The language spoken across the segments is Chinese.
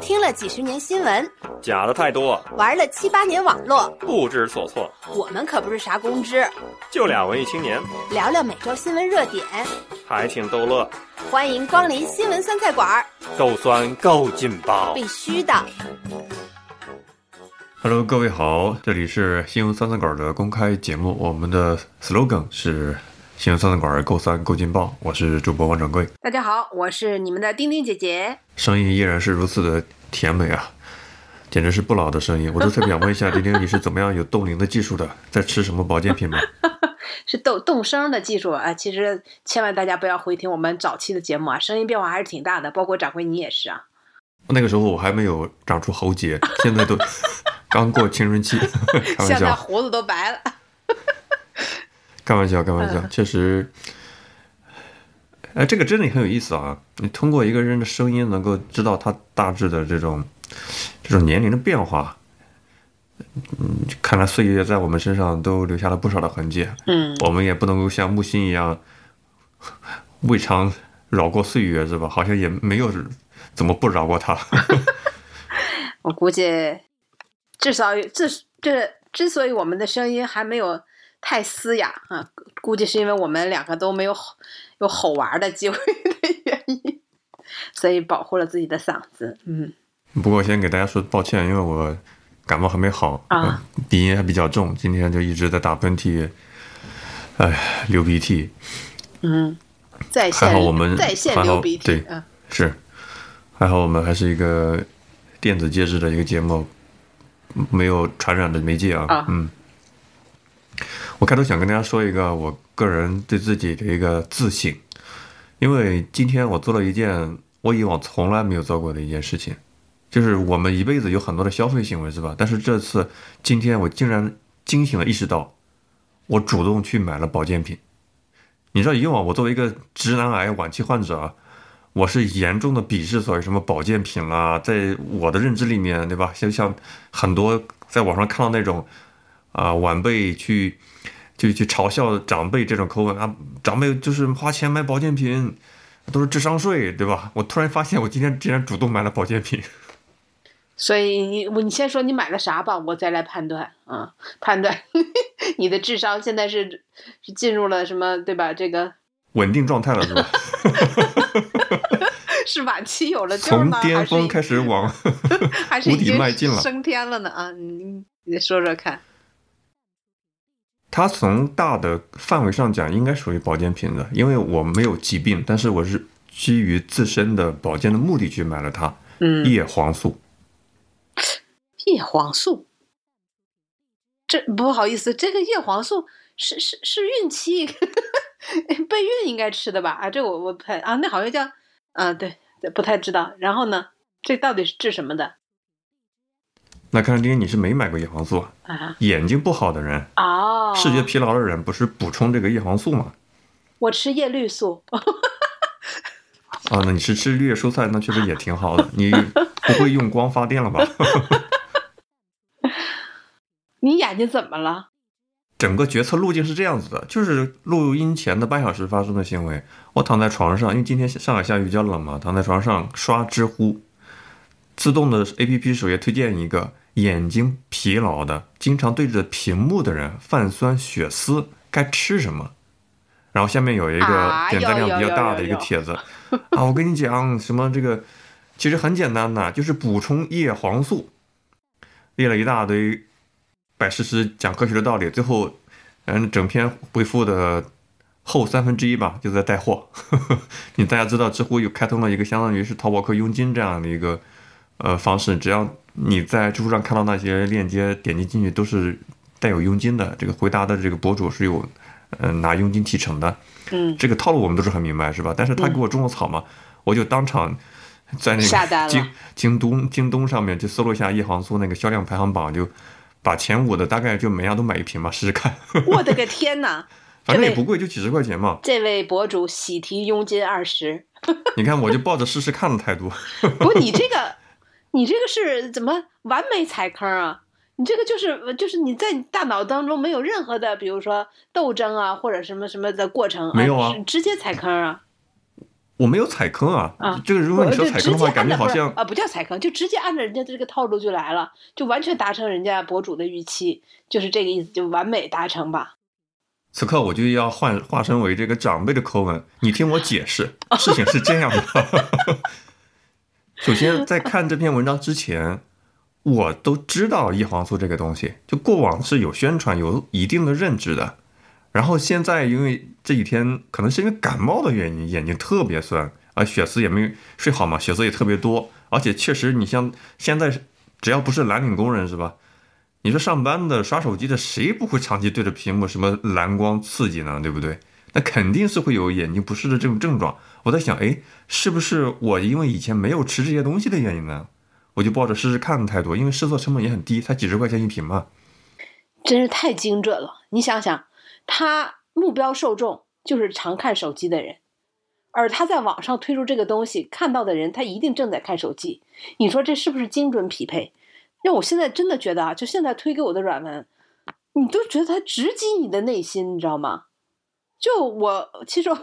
听了几十年新闻，假的太多，玩了七八年网络，不知所措。我们可不是啥公知，就俩文艺青年，聊聊每周新闻热点，还挺逗乐。欢迎光临新闻酸菜馆儿，够酸够劲爆。必须的。Hello，各位好，这里是新闻酸菜馆的公开节目，我们的 slogan 是新闻三餐馆够酸够劲爆，我是主播王掌柜，大家好，我是你们的丁丁姐姐。声音依然是如此的甜美啊，简直是不老的声音。我就特别想问一下 丁丁，你是怎么样有冻龄的技术的？在吃什么保健品吗？是冻冻声的技术啊，其实千万大家不要回听我们早期的节目啊，声音变化还是挺大的，包括掌柜你也是啊。那个时候我还没有长出喉结，现在都 刚过青春期，开玩现在笑，胡子都白了。开玩笑，开玩笑，嗯确实。哎，这个真的很有意思啊！你通过一个人的声音，能够知道他大致的这种这种年龄的变化。嗯，看来岁月在我们身上都留下了不少的痕迹。嗯，我们也不能够像木心一样未尝饶过岁月，是吧？好像也没有怎么不饶过他。我估计至少之这之所以我们的声音还没有太嘶哑啊，估计是因为我们两个都没有吼有吼玩的机会的原因，所以保护了自己的嗓子。嗯，不过先给大家说抱歉，因为我感冒还没好啊呃鼻音还比较重，今天就一直在打喷嚏，哎，流鼻涕。嗯，在线还好我们在线流鼻涕对啊，是，还好我们还是一个电子介质的一个节目，没有传染的媒介啊。啊嗯，我开头想跟大家说一个我个人对自己的一个自省，因为今天我做了一件我以往从来没有做过的一件事情，就是我们一辈子有很多的消费行为是吧？但是这次今天我竟然惊醒了意识到，我主动去买了保健品。你知道以往我作为一个直男癌晚期患者啊，我是严重的鄙视所谓什么保健品啦，在我的认知里面，对吧？就像很多在网上看到那种啊、晚辈去就去嘲笑长辈这种口吻啊，长辈就是花钱买保健品都是智商税，对吧？我突然发现我今天竟然主动买了保健品，所以你我你先说你买了啥吧，我再来判断啊，判断 你的智商现在是是进入了什么对吧？这个稳定状态了，是吧？是晚期有了救从吗？巅峰开始始往 还是已谷底经迈进了升天了呢啊？你你说说看。它从大的范围上讲，应该属于保健品的，因为我没有疾病，但是我是基于自身的保健的目的去买了它。嗯，叶黄素，叶黄素，这不好意思，这个叶黄素是是是孕期 备孕应该吃的吧？啊，这我我不太啊，那好像叫啊，对，对不太知道。然后呢，这到底是治什么的那看来今天你是没买过叶黄素啊？啊？眼睛不好的人，哦，视觉疲劳的人，不是补充这个叶黄素吗？我吃叶绿素，啊，那你是吃绿叶蔬菜，那确实也挺好的。你不会用光发电了吧？你眼睛怎么了？整个决策路径是这样子的，就是录音前的半小时发生的行为。我躺在床上，因为今天上海下雨比较冷嘛，躺在床上刷知乎，自动的 A P P 首页推荐一个眼睛疲劳的、经常对着屏幕的人，泛酸血丝该吃什么？然后下面有一个啊点赞量比较大的一个帖子 啊，我跟你讲什么这个，其实很简单的，就是补充叶黄素，列了一大堆摆事实讲科学的道理，最后，嗯，整篇回复的后三分之一吧，就在带货。你大家知道，知乎又开通了一个相当于是淘宝客佣金这样的一个呃方式，只要你在知乎上看到那些链接，点击进去都是带有佣金的。这个回答的这个博主是有呃拿佣金提成的，嗯，这个套路我们都是很明白，是吧？但是他给我种了草嘛，我就当场。在那个京京东京东上面就搜了一下叶黄素那个销量排行榜，就把前五的大概就每样都买一瓶嘛，试试看。我的个天哪！反正也不贵，就几十块钱嘛。这位博主喜提佣金二十，你看，我就抱着试试看的态度。不，你这个，你这个是怎么完美踩坑啊？你这个就是就是你在大脑当中没有任何的，比如说斗争啊，或者什么什么的过程，没有啊是直接踩坑啊。我没有踩坑啊。啊这个如果你说踩坑的话，感觉好像啊，不叫踩坑，就直接按照人家这个套路就来了，就完全达成人家博主的预期，就是这个意思，就完美达成吧。此刻我就要换化身为这个长辈的口吻，你听我解释，事情是这样的。首先，在看这篇文章之前，我都知道叶黄素这个东西，就过往是有宣传、有一定的认知的。然后现在因为这几天可能是因为感冒的原因，眼睛特别酸，啊，血丝也没睡好嘛，血丝也特别多，而且确实，你像现在只要不是蓝领工人是吧？你说上班的刷手机的，谁不会长期对着屏幕什么蓝光刺激呢？对不对？那肯定是会有眼睛不适的这种症状。我在想，哎，是不是我因为以前没有吃这些东西的原因呢？我就抱着试试看的态度，因为试错成本也很低，才几十块钱一瓶嘛。真是太精准了。你想想，他目标受众就是常看手机的人，而他在网上推出这个东西，看到的人他一定正在看手机。你说这是不是精准匹配？让我现在真的觉得啊，就现在推给我的软文，你都觉得它直击你的内心，你知道吗？就我其实我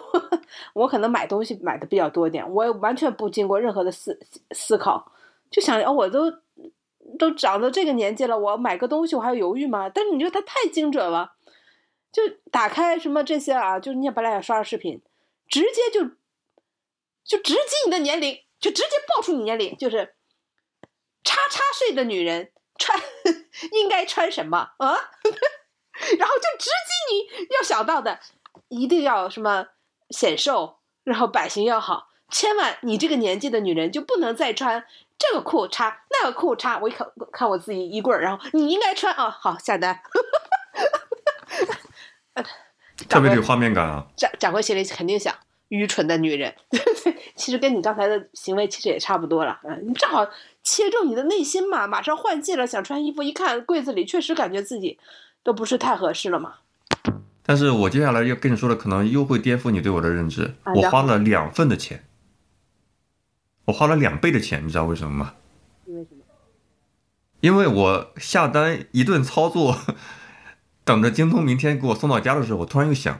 我可能买东西买的比较多一点，我完全不经过任何的思思考，就想哦，我都都长到这个年纪了，我买个东西我还犹豫吗？但是你觉得它太精准了，就打开什么这些啊，就你也本来也刷着视频，直接就就直击你的年龄，就直接爆出你年龄，就是叉叉岁的女人穿应该穿什么啊？然后就直击你要想到的，一定要什么显瘦，然后版型要好，千万你这个年纪的女人就不能再穿这个裤衩那个裤衩。我一看看我自己衣柜儿，然后你应该穿啊，好下单。特别有画面感啊！掌掌柜心里肯定想，愚蠢的女人，其实跟你刚才的行为其实也差不多了。嗯，你正好切中你的内心嘛，马上换季了，想穿衣服，一看柜子里确实感觉自己都不是太合适了嘛。但是我接下来要跟你说的，可能又会颠覆你对我的认知。我花了两份的钱，我花了两倍的钱，你知道为什么吗？因为什么？因为我下单一顿操作，等着京东明天给我送到家的时候，我突然又想，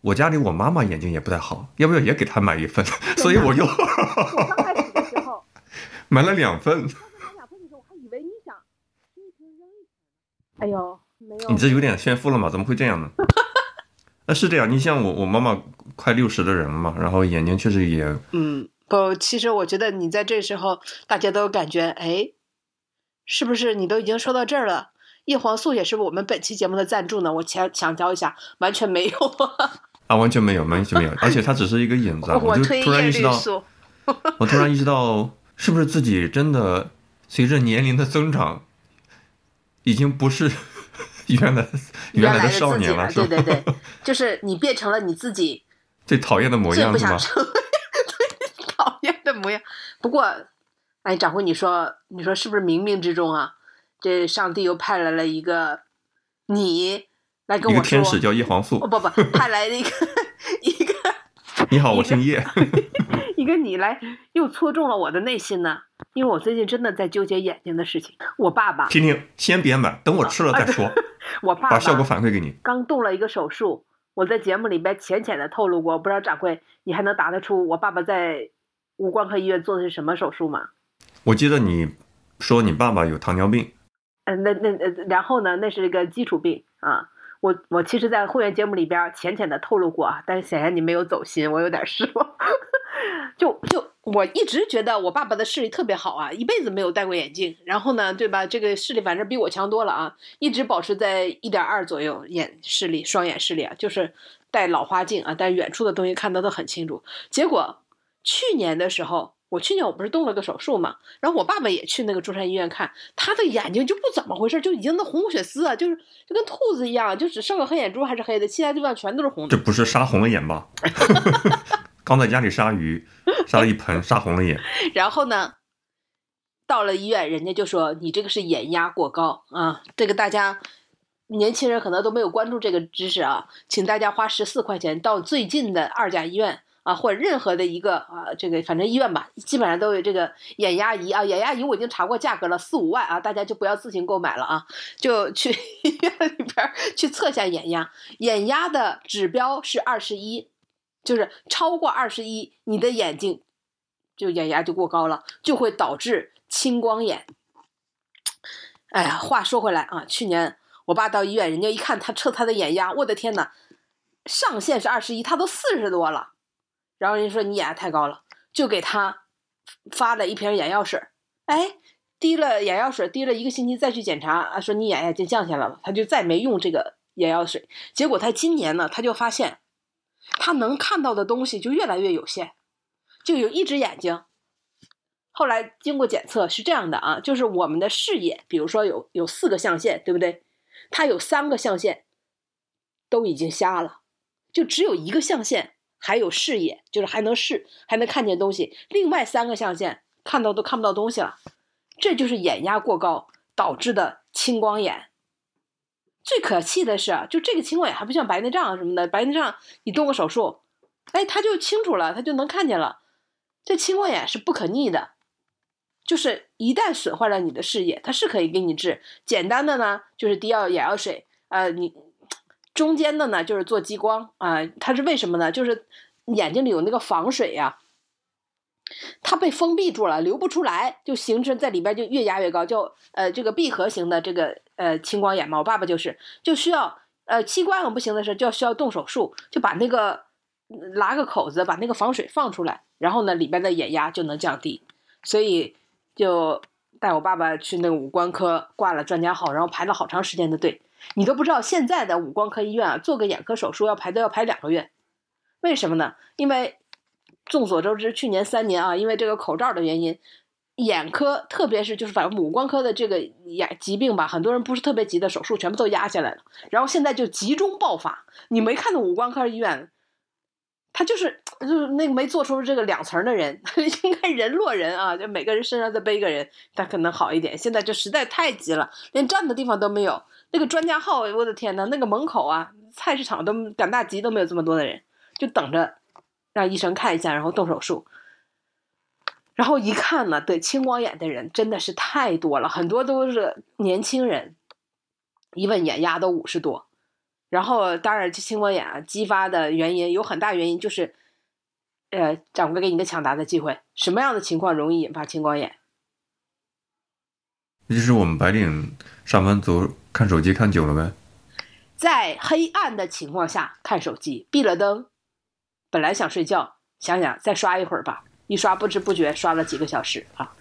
我家里我妈妈眼睛也不太好，要不要也给她买一份？所以我又 买了两份。哎呦，没有。你这有点炫富了嘛？怎么会这样呢？那是这样，你像我，我妈妈快六十的人了嘛，然后眼睛确实也嗯，不，其实我觉得你在这时候，大家都感觉，哎，是不是你都已经说到这儿了？叶黄素也是我们本期节目的赞助呢。我强强调一下，完全没有啊。啊完全没有，完全没有，而且它只是一个影子 我推叶突然意识到，我突然意识到，是不是自己真的随着年龄的增长，已经不是 原来原来来的少年了，对对对，就是你变成了你自己 最讨厌的模样最不想？成为 最讨厌的模样。不过，哎，掌柜，你说，你说是不是冥冥之中啊，这上帝又派来了一个你来跟我说，一个天使叫叶黄素哦，不不，派来了一个一个你好，我姓叶。一个你来又戳中了我的内心呢？因为我最近真的在纠结眼睛的事情。我爸爸，听听，先别买，等我吃了再说，我爸把效果反馈给你。刚动了一个手术，我在节目里边浅浅的透露过，不知道掌柜你还能答得出我爸爸在无关科医院做的是什么手术吗？我记得你说你爸爸有糖尿病，嗯、那那呃，然后呢，那是一个基础病啊。我我其实，在会员节目里边浅浅的透露过啊，但是显然你没有走心，我有点失望。就就我一直觉得我爸爸的视力特别好啊，一辈子没有戴过眼镜，然后呢，对吧？这个视力反正比我强多了啊，一直保持在一点二左右眼视力，双眼视力啊，就是戴老花镜啊，但远处的东西看得都很清楚。结果去年的时候，我去年我不是动了个手术嘛，然后我爸爸也去那个中山医院看，他的眼睛就不怎么回事，就已经那红血丝啊，就是就跟兔子一样，就只剩个黑眼珠还是黑的，其他地方全都是红的这。不是杀红了眼吧？刚在家里杀鱼，杀了一盆，杀红了眼。然后呢，到了医院，人家就说你这个是眼压过高啊，这个大家年轻人可能都没有关注这个知识啊，请大家花十四块钱到最近的二甲医院。啊，或者任何的一个啊，这个反正医院吧，基本上都有这个眼压仪啊。眼压仪我已经查过价格了，四五万啊，大家就不要自行购买了啊，就去 医院里边去测下眼压。眼压的指标是二十一，就是超过二十一，你的眼睛就眼压就过高了，就会导致青光眼。哎呀，话说回来啊，去年我爸到医院，人家一看他测他的眼压，我的天呐，上限是二十一，他都四十多了。然后人说你眼压太高了，就给他发了一瓶眼药水。哎，滴了眼药水，滴了一个星期再去检查啊，说你眼压就降下来了，他就再没用这个眼药水。结果他今年呢，他就发现他能看到的东西就越来越有限，就有一只眼睛。后来经过检测是这样的啊，就是我们的视野，比如说有有四个象限，对不对？它有三个象限都已经瞎了，就只有一个象限还有视野，就是还能视，还能看见东西。另外三个象限看到都看不到东西了，这就是眼压过高导致的青光眼。最可气的是，就这个青光眼还不像白内障什么的，白内障你动个手术，哎，它就清楚了，它就能看见了。这青光眼是不可逆的。就是一旦损坏了你的视野，它是可以给你治。简单的呢，就是滴药眼药水。呃，你中间的呢，就是做激光啊。它是为什么呢？就是眼睛里有那个防水呀，它被封闭住了，流不出来，就形成在里边就越压越高，就呃这个闭合型的这个呃青光眼嘛。我爸爸就是就需要呃激光不行的时候，就要需要动手术，就把那个拉个口子，把那个防水放出来，然后呢里边的眼压就能降低，所以。就带我爸爸去那个五官科挂了专家号，然后排了好长时间的队。你都不知道现在的五官科医院啊，做个眼科手术要排队要排两个月。为什么呢？因为众所周知，去年三年啊，因为这个口罩的原因，眼科特别是就是反正五官科的这个眼疾病吧，很多人不是特别急的手术全部都压下来了，然后现在就集中爆发。你没看到五官科医院？他就是就是那个没做出这个两层的人，应该人落人啊，就每个人身上再背一个人，他可能好一点。现在就实在太急了，连站的地方都没有。那个专家号，我的天呐，那个门口啊，菜市场都赶大集都没有这么多的人，就等着让医生看一下，然后动手术。然后一看呢，得青光眼的人真的是太多了，很多都是年轻人，一问眼压都五十多。然后，当然，这青光眼啊，激发的原因有很大原因就是，呃，掌柜给你个抢答的机会，什么样的情况容易引发青光眼？就是我们白领上班族看手机看久了呗，在黑暗的情况下看手机，闭了灯，本来想睡觉，想想再刷一会儿吧，一刷不知不觉刷了几个小时啊。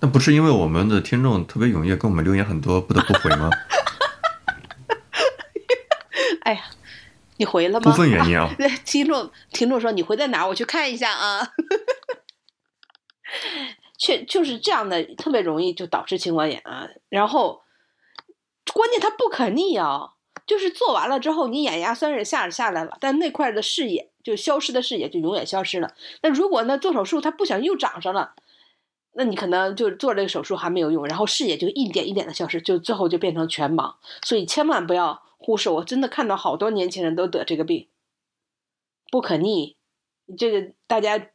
那不是因为我们的听众特别踊跃，跟我们留言很多，不得不回吗？哎呀，你回了吗？部分原因啊。听众听众说你回在哪？我去看一下啊。确就是这样的，特别容易就导致青光眼啊。然后关键它不可逆啊，就是做完了之后，你眼压虽然下下来了，但那块的视野就消失的视野就永远消失了。那如果呢做手术，它不想又长上了，那你可能就做这个手术还没有用，然后视野就一点一点的消失，就最后就变成全盲。所以千万不要。忽视，我真的看到好多年轻人都得这个病，不可逆。这个大家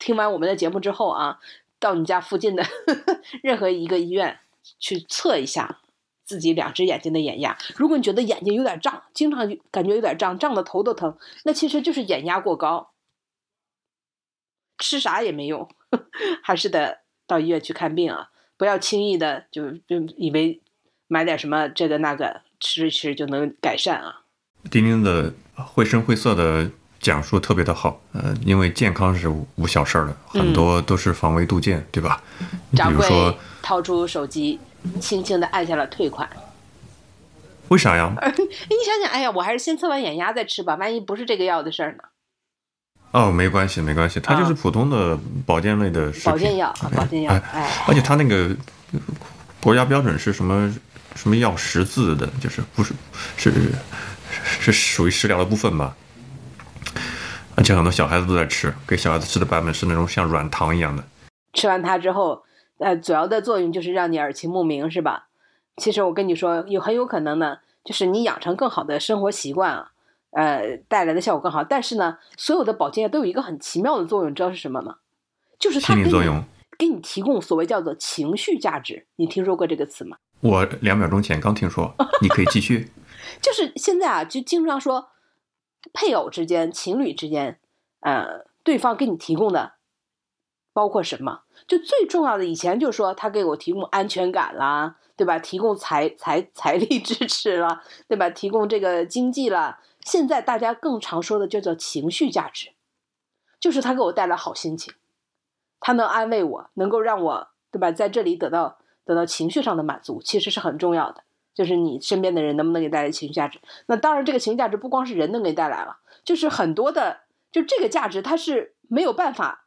听完我们的节目之后啊，到你家附近的 任何一个医院去测一下自己两只眼睛的眼压。如果你觉得眼睛有点胀，经常感觉有点胀，胀的头都疼，那其实就是眼压过高。吃啥也没用，还是得到医院去看病啊！不要轻易的就就以为买点什么这个那个。吃一吃就能改善啊！丁丁的绘声绘色的讲述特别的好，呃，因为健康是无小事儿的，很多都是防微杜渐，对吧？比如说掏出手机，轻轻的按下了退款。为啥呀？你想想，哎呀，我还是先测完眼压再吃吧，万一不是这个药的事儿呢？哦，没关系，没关系，它就是普通的保健类的保健药，保健药。哎，而且它那个国家标准是什么？什么药十字的，就是不是是是属于食疗的部分吧？而且很多小孩子都在吃，给小孩子吃的版本是那种像软糖一样的。吃完它之后，呃，主要的作用就是让你耳清目明，是吧？其实我跟你说，有很有可能呢，就是你养成更好的生活习惯啊，呃，带来的效果更好。但是呢，所有的保健药都有一个很奇妙的作用，知道是什么吗？就是它给你给你提供所谓叫做情绪价值。你听说过这个词吗？我两秒钟前刚听说，你可以继续。就是现在啊，就经常说配偶之间、情侣之间，呃，对方给你提供的包括什么？就最重要的，以前就说他给我提供安全感啦，对吧？提供财财财力支持了，对吧？提供这个经济了。现在大家更常说的就叫情绪价值，就是他给我带来好心情，他能安慰我，能够让我，对吧？在这里得到得到情绪上的满足，其实是很重要的。就是你身边的人能不能给带来情绪价值？那当然，这个情绪价值不光是人能给带来了，就是很多的，就这个价值它是没有办法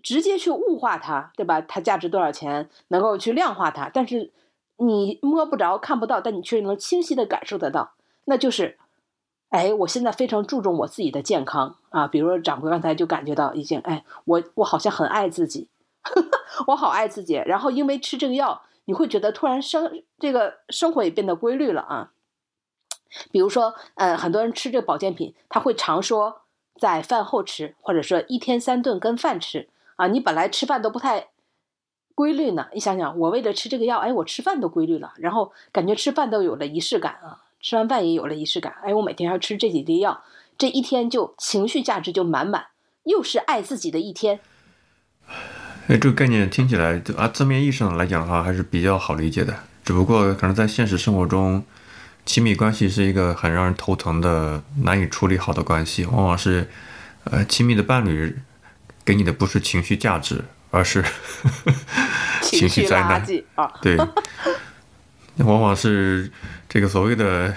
直接去物化它，对吧？它价值多少钱，能够去量化它，但是你摸不着、看不到，但你却能清晰的感受得到，那就是，哎，我现在非常注重我自己的健康啊。比如说掌柜刚才就感觉到已经，哎，我我好像很爱自己，我好爱自己，然后因为吃这个药。你会觉得突然生这个生活也变得规律了啊，比如说，呃，很多人吃这个保健品，他会常说在饭后吃，或者说一天三顿跟饭吃啊。你本来吃饭都不太规律呢，你想想，我为了吃这个药，哎，我吃饭都规律了，然后感觉吃饭都有了仪式感啊，吃完饭也有了仪式感，哎，我每天要吃这几滴药，这一天就情绪价值就满满，又是爱自己的一天。哎，这个概念听起来，就啊，字面意义上来讲的话，还是比较好理解的。只不过，可能在现实生活中，亲密关系是一个很让人头疼的、难以处理好的关系。往往是，呃，亲密的伴侣给你的不是情绪价值，而是 情绪灾难啊。对，往往是这个所谓的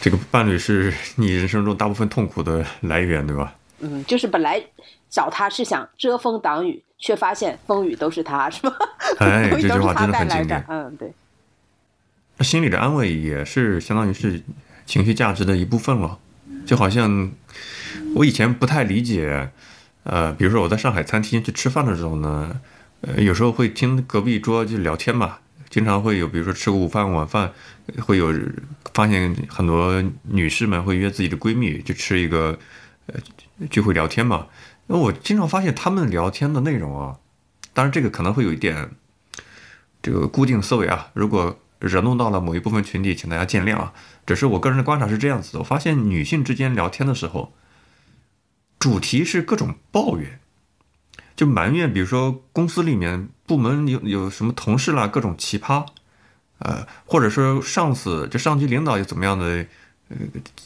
这个伴侣是你人生中大部分痛苦的来源，对吧？嗯，就是本来找他是想遮风挡雨。却发现风雨都是他，是吗？哎，这句话真的很经典。嗯，对。那心理的安慰也是相当于是情绪价值的一部分了。就好像我以前不太理解，呃，比如说我在上海餐厅去吃饭的时候呢，呃，有时候会听隔壁桌就聊天嘛，经常会有，比如说吃个午饭晚饭，会有发现很多女士们会约自己的闺蜜去吃一个呃聚会聊天嘛。那我经常发现他们聊天的内容啊，当然这个可能会有一点这个固定思维啊。如果惹怒到了某一部分群体，请大家见谅啊。只是我个人的观察是这样子的：我发现女性之间聊天的时候，主题是各种抱怨，就埋怨，比如说公司里面部门有有什么同事啦，各种奇葩，呃，或者说上司就上级领导有怎么样的呃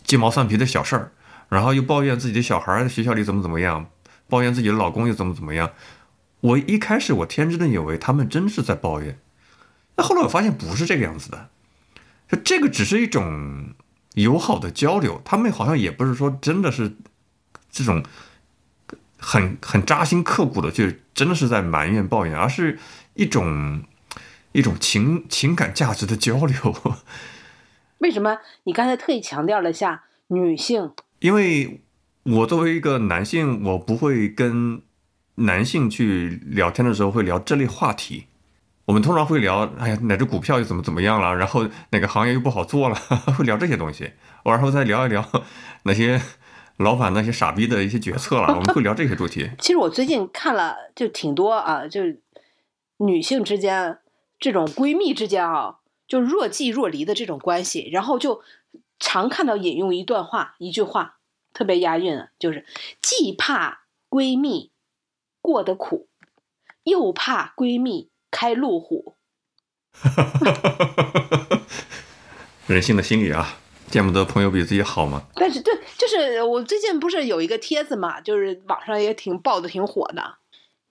鸡毛蒜皮的小事儿，然后又抱怨自己的小孩在学校里怎么怎么样。抱怨自己的老公又怎么怎么样？我一开始我天真的以为他们真是在抱怨，那后来我发现不是这个样子的，这个只是一种友好的交流，他们好像也不是说真的是这种很很扎心刻骨的，就真的是在埋怨抱怨，而是一种一种情情感价值的交流。为什么你刚才特意强调了下女性？因为。我作为一个男性，我不会跟男性去聊天的时候会聊这类话题。我们通常会聊，哎呀，哪只股票又怎么怎么样了，然后哪个行业又不好做了，会聊这些东西。然后再聊一聊那些老板那些傻逼的一些决策了，我们会聊这些主题。其实我最近看了就挺多啊，就是女性之间这种闺蜜之间啊，就若即若离的这种关系，然后就常看到引用一段话，一句话。特别押韵啊，就是既怕闺蜜过得苦，又怕闺蜜开路虎。人性的心理啊，见不得朋友比自己好嘛。但是，对，就是我最近不是有一个帖子嘛，就是网上也挺爆的，挺火的。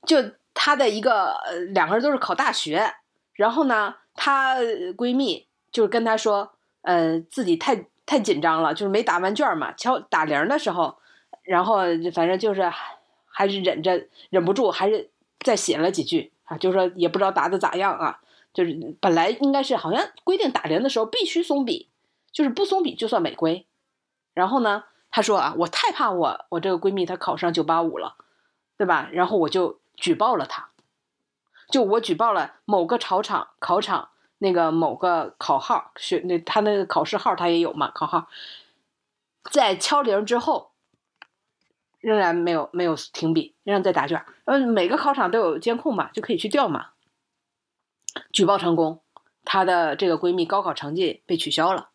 就她的一个呃两个人都是考大学，然后呢，她闺蜜就是跟她说，呃，自己太。太紧张了，就是没答完卷嘛。敲打铃的时候，然后反正就是还是忍着，忍不住还是再写了几句啊。就说也不知道答的咋样啊。就是本来应该是好像规定打铃的时候必须松笔，就是不松笔就算违规。然后呢，他说啊，我太怕我我这个闺蜜她考上九八五了，对吧？然后我就举报了她，就我举报了某个考场考场。那个某个考号学那他那个考试号他也有嘛考号，在敲铃之后，仍然没有没有停笔，仍然在答卷。嗯，每个考场都有监控嘛，就可以去调嘛。举报成功，她的这个闺蜜高考成绩被取消了，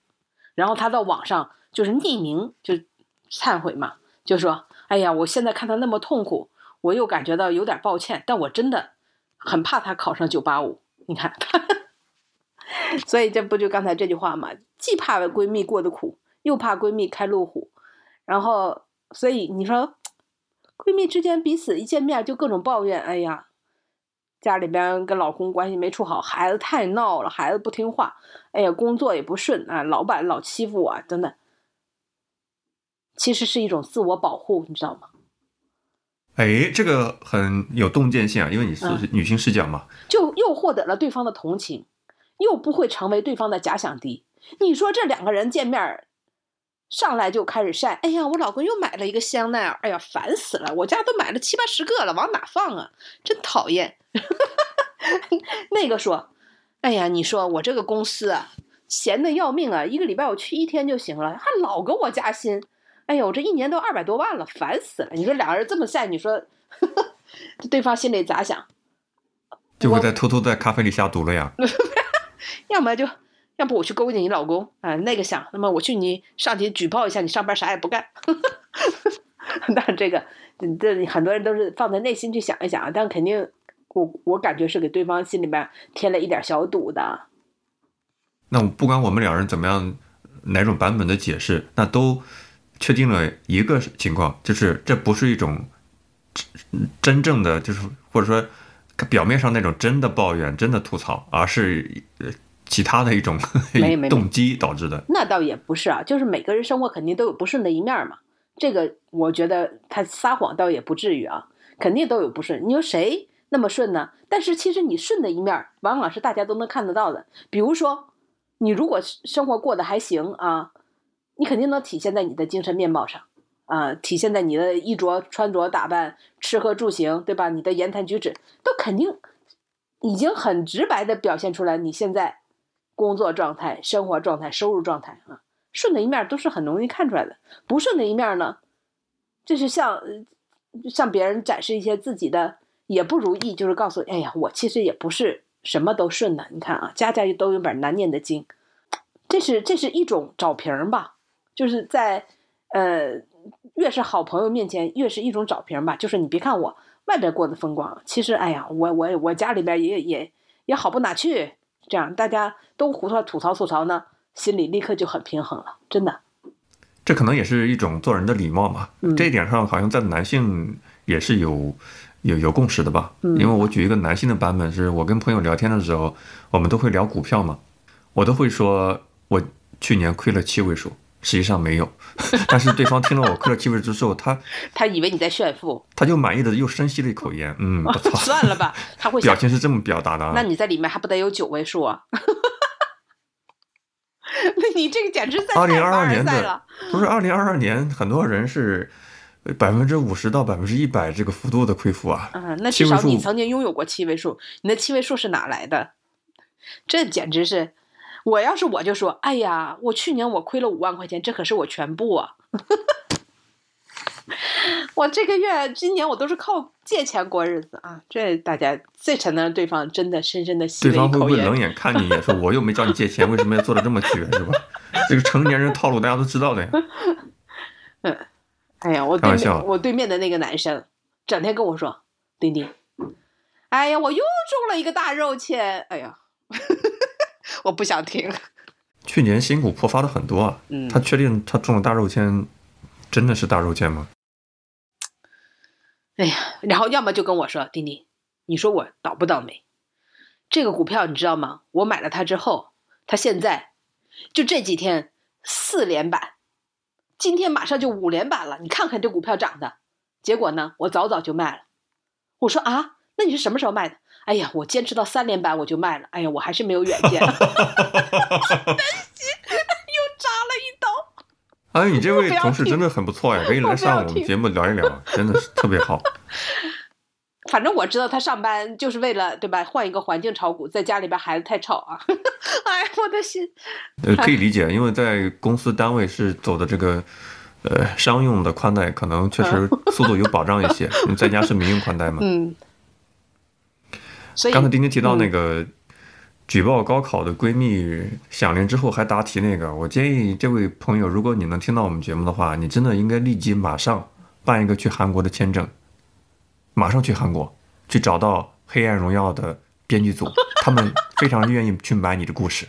然后她到网上就是匿名就忏悔嘛，就说：“哎呀，我现在看他那么痛苦，我又感觉到有点抱歉，但我真的很怕他考上九八五。你看，所以这不就刚才这句话嘛？既怕闺蜜过得苦，又怕闺蜜开路虎，然后，所以你说，闺蜜之间彼此一见面就各种抱怨，哎呀。家里边跟老公关系没处好，孩子太闹了，孩子不听话，哎呀，工作也不顺啊，老板老欺负我，等等。其实是一种自我保护，你知道吗？哎，这个很有洞见性啊，因为你是女性视角嘛，就又获得了对方的同情，又不会成为对方的假想敌。你说这两个人见面？上来就开始晒，哎呀，我老公又买了一个香奈儿，哎呀，烦死了！我家都买了七八十个了，往哪放啊？真讨厌。那个说，哎呀，你说我这个公司啊，闲的要命啊，一个礼拜我去一天就行了，还老给我加薪，哎呦，我这一年都二百多万了，烦死了！你说两个人这么晒，你说 对方心里咋想？就会在偷偷在咖啡里下毒了呀？要么就。要不我去勾引你老公啊？那个想，那么我去你上级举报一下，你上班啥也不干。但这个，这很多人都是放在内心去想一想啊，但肯定，我我感觉是给对方心里面添了一点小堵的。那不管我们两人怎么样，哪种版本的解释，那都确定了一个情况，就是这不是一种真正的，就是或者说表面上那种真的抱怨、真的吐槽，而是呃。其他的一种 动机导致的，那倒也不是啊，就是每个人生活肯定都有不顺的一面嘛。这个我觉得他撒谎倒也不至于啊，肯定都有不顺。你说谁那么顺呢？但是其实你顺的一面，往往是大家都能看得到的。比如说，你如果生活过得还行啊，你肯定能体现在你的精神面貌上啊，体现在你的衣着、穿着、打扮、吃喝住行，对吧？你的言谈举止都肯定已经很直白的表现出来，你现在。工作状态、生活状态、收入状态啊，顺的一面都是很容易看出来的。不顺的一面呢，就是向向别人展示一些自己的也不如意，就是告诉哎呀，我其实也不是什么都顺的。你看啊，家家都有本难念的经，这是这是一种找平儿吧，就是在呃越是好朋友面前，越是一种找平儿吧。就是你别看我外边过得风光，其实哎呀，我我我家里边也也也好不哪去。这样大家都胡说吐槽吐槽呢，心里立刻就很平衡了，真的。这可能也是一种做人的礼貌嘛。这一点上好像在男性也是有有有共识的吧？因为我举一个男性的版本，是我跟朋友聊天的时候，我们都会聊股票嘛，我都会说我去年亏了七位数。实际上没有，但是对方听了我亏了七位数之后，他 他以为你在炫富，他就满意的又深吸了一口烟，嗯，不错，算了吧，他会 表情是这么表达的，那你在里面还不得有九位数啊？那你这个简直在二零二二年的不是二零二二年，很多人是百分之五十到百分之一百这个幅度的亏负啊，嗯，那至少你曾经拥有过七位数，你的七位数是哪来的？这简直是。我要是我就说，哎呀，我去年我亏了五万块钱，这可是我全部啊！我这个月、今年我都是靠借钱过日子啊！这大家这才能让对方真的深深的吸对方会不会冷眼看你一眼，说我又没叫你借钱，为什么要做的这么绝，是吧？这个成年人套路大家都知道的呀。嗯，哎呀，我对面我对面的那个男生，整天跟我说，丁丁，哎呀，我又中了一个大肉签，哎呀。我不想听。去年新股破发的很多啊，嗯，他确定他中了大肉签，真的是大肉签吗？哎呀，然后要么就跟我说，丁丁，你说我倒不倒霉？这个股票你知道吗？我买了它之后，它现在就这几天四连板，今天马上就五连板了。你看看这股票涨的，结果呢，我早早就卖了。我说啊，那你是什么时候卖的？哎呀，我坚持到三连板我就卖了。哎呀，我还是没有远见，担 心又扎了一刀。哎，你这位同事真的很不错呀，可以来上我们节目聊一聊，真的是特别好。反正我知道他上班就是为了对吧？换一个环境炒股，在家里边孩子太吵啊。哎，我的心。呃，可以理解，因为在公司单位是走的这个呃商用的宽带，可能确实 速度有保障一些。你在家是民用宽带嘛？嗯。所以刚才丁丁提到那个举报高考的闺蜜响铃之后还答题那个，我建议这位朋友，如果你能听到我们节目的话，你真的应该立即马上办一个去韩国的签证，马上去韩国去找到《黑暗荣耀》的编剧组，他们非常愿意去买你的故事，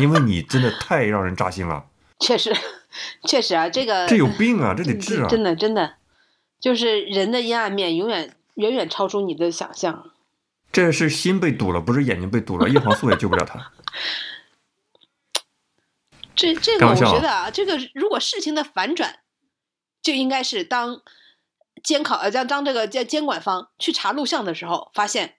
因为你真的太让人扎心了。确实，确实啊，这个这有病啊，这得治啊！真的真的，就是人的阴暗面永远远远超出你的想象。这是心被堵了，不是眼睛被堵了，叶黄素也救不了他。这这个我觉得啊，这个如果事情的反转，就应该是当监考呃，将当这个监监管方去查录像的时候，发现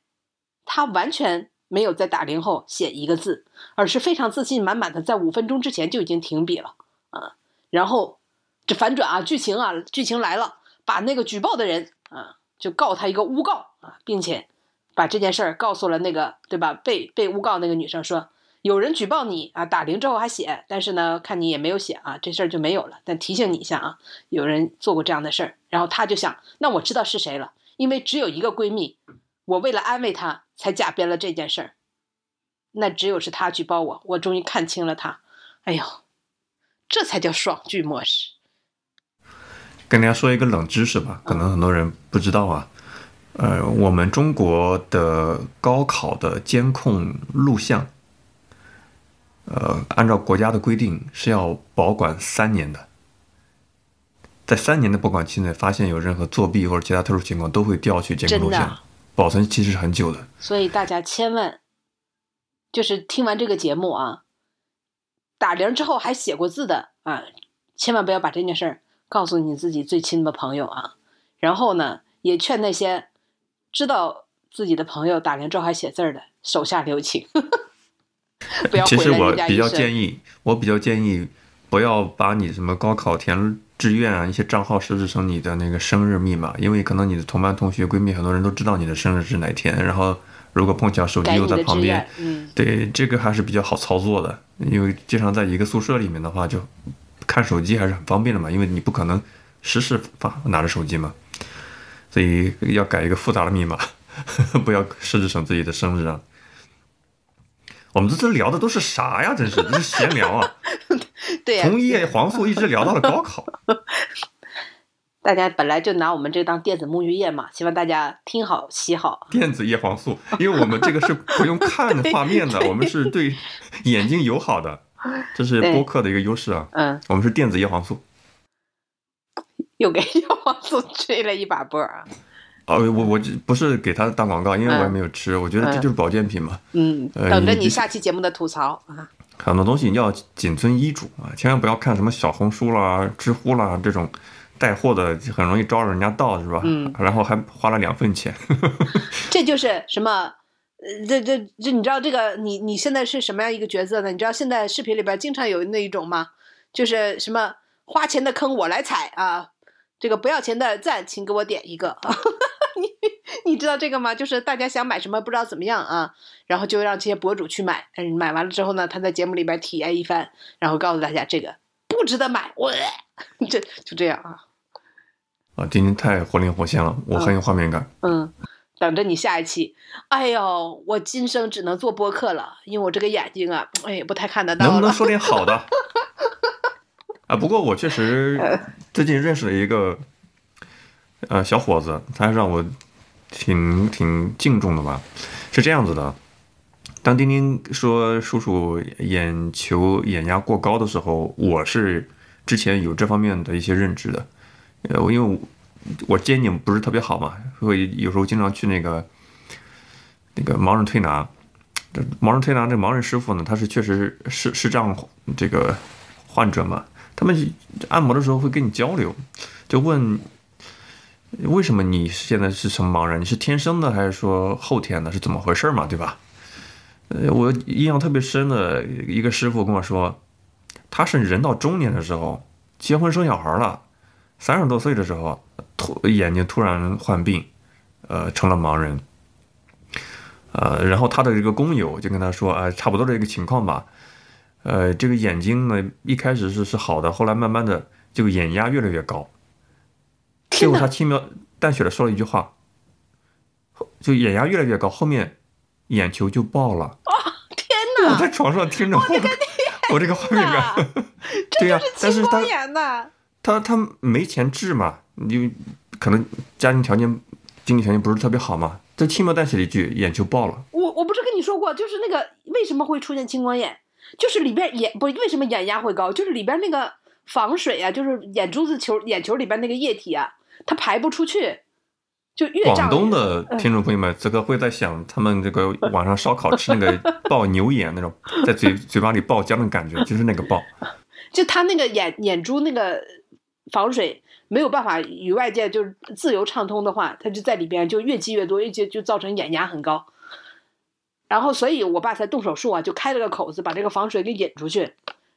他完全没有在打铃后写一个字，而是非常自信满满的在五分钟之前就已经停笔了啊。然后这反转啊，剧情啊，剧情来了，把那个举报的人啊，就告他一个诬告啊，并且把这件事儿告诉了那个对吧？被被诬告那个女生说。有人举报你啊，打铃之后还写，但是呢，看你也没有写啊，这事儿就没有了。但提醒你一下啊，有人做过这样的事儿，然后他就想，那我知道是谁了，因为只有一个闺蜜，我为了安慰她才假编了这件事儿。那只有是她举报我，我终于看清了她。哎呦，这才叫爽剧模式。跟大家说一个冷知识吧，可能很多人不知道啊。呃，我们中国的高考的监控录像，呃，按照国家的规定是要保管三年的。在三年的保管期内，发现有任何作弊或者其他特殊情况，都会调取监控录像，保存期是很久的。所以大家千万，就是听完这个节目啊，打铃之后还写过字的啊，千万不要把这件事儿告诉你自己最亲的朋友啊。然后呢，也劝那些知道自己的朋友打铃之后还写字儿的，手下留情，不要其实我比较。建议，我比较建议不要把你什么高考填志愿啊一些账号设置成你的那个生日密码，因为可能你的同班同学、闺蜜很多人都知道你的生日是哪天，然后如果碰巧手机又在旁边，，嗯，对这个还是比较好操作的，因为经常在一个宿舍里面的话，就看手机还是很方便的嘛，因为你不可能时时发拿着手机嘛，所以要改一个复杂的密码，不要设置成自己的生日啊。我们这这聊的都是啥呀？真是，这是闲聊啊！对呀、从叶黄素一直聊到了高考，大家本来就拿我们这当电子沐浴液嘛，希望大家听好洗好。电子叶黄素，因为我们这个是不用看画面的，我们是对眼睛友好的，这是播客的一个优势啊。嗯，我们是电子叶黄素。又给叶黄素吹了一把波儿啊。哦，我我这不是给他打广告，因为我也嗯没有吃，我觉得这就是保健品嘛。嗯，呃等着你你下期节目的吐槽啊。很多东西要谨遵医嘱啊，千万不要看什么小红书啦、知乎啦这种带货的，很容易招惹人家盗，是吧？嗯然后还花了两份钱。这就是什么？呃，这这这，你知道这个你你现在是什么样一个角色呢？你知道现在视频里边经常有那一种吗？就是什么花钱的坑我来踩啊，这个不要钱的赞，请给我点一个。你你知道这个吗？就是大家想买什么不知道怎么样啊，然后就让这些博主去买，嗯，买完了之后呢，他在节目里边体验一番，然后告诉大家这个不值得买，我 这就这样啊，啊，今天太活灵活现了，我很有画面感。嗯，等着你下一期。哎呦，我今生只能做播客了，因为我这个眼睛啊，哎，不太看得到。能不能说点好的？啊，不过我确实 最近认识了一个呃小伙子，他让我挺挺敬重的吧。是这样子的，当丁丁说叔叔眼球眼压过高的时候，我是之前有这方面的一些认知的。呃，我因为我我肩颈不是特别好嘛，会有时候经常去那个那个盲人推拿。这盲人推拿这盲人师傅呢，他是确实视视障这个患者嘛，他们按摩的时候会跟你交流，就问为什么你现在是什么盲人？你是天生的还是说后天的？是怎么回事嘛？对吧？呃，我印象特别深的一个师傅跟我说，他是人到中年的时候结婚生小孩了，三十多岁的时候突眼睛突然患病，呃，成了盲人。呃，然后他的这个工友就跟他说，啊、差不多这个情况吧。呃，这个眼睛呢，一开始是是好的，后来慢慢的这个眼压越来越高。结果他轻描淡写的说了一句话，就眼压越来越高，后面眼球就爆了。天哪，我在床上听着，我我这个画面感，对呀、但是他青光眼呐，他他没钱治嘛，你可能家庭条件、经济条件不是特别好嘛，这轻描淡写的一句，眼球爆了。我我不是跟你说过，就是那个为什么会出现青光眼，就是里边眼不为什么眼压会高，就是里边那个防水啊，就是眼珠子球眼球里边那个液体啊，它排不出去，就越胀广东的听众朋友们，此刻会在想，他们这个晚上烧烤吃那个 爆牛眼那种，在嘴嘴巴里爆浆的感觉，就是那个爆。就他那个眼眼珠那个防水没有办法与外界就是自由畅通的话，它就在里边就越积越多，越积就造成眼压很高。然后，所以我爸才动手术啊，就开了个口子，把这个防水给引出去。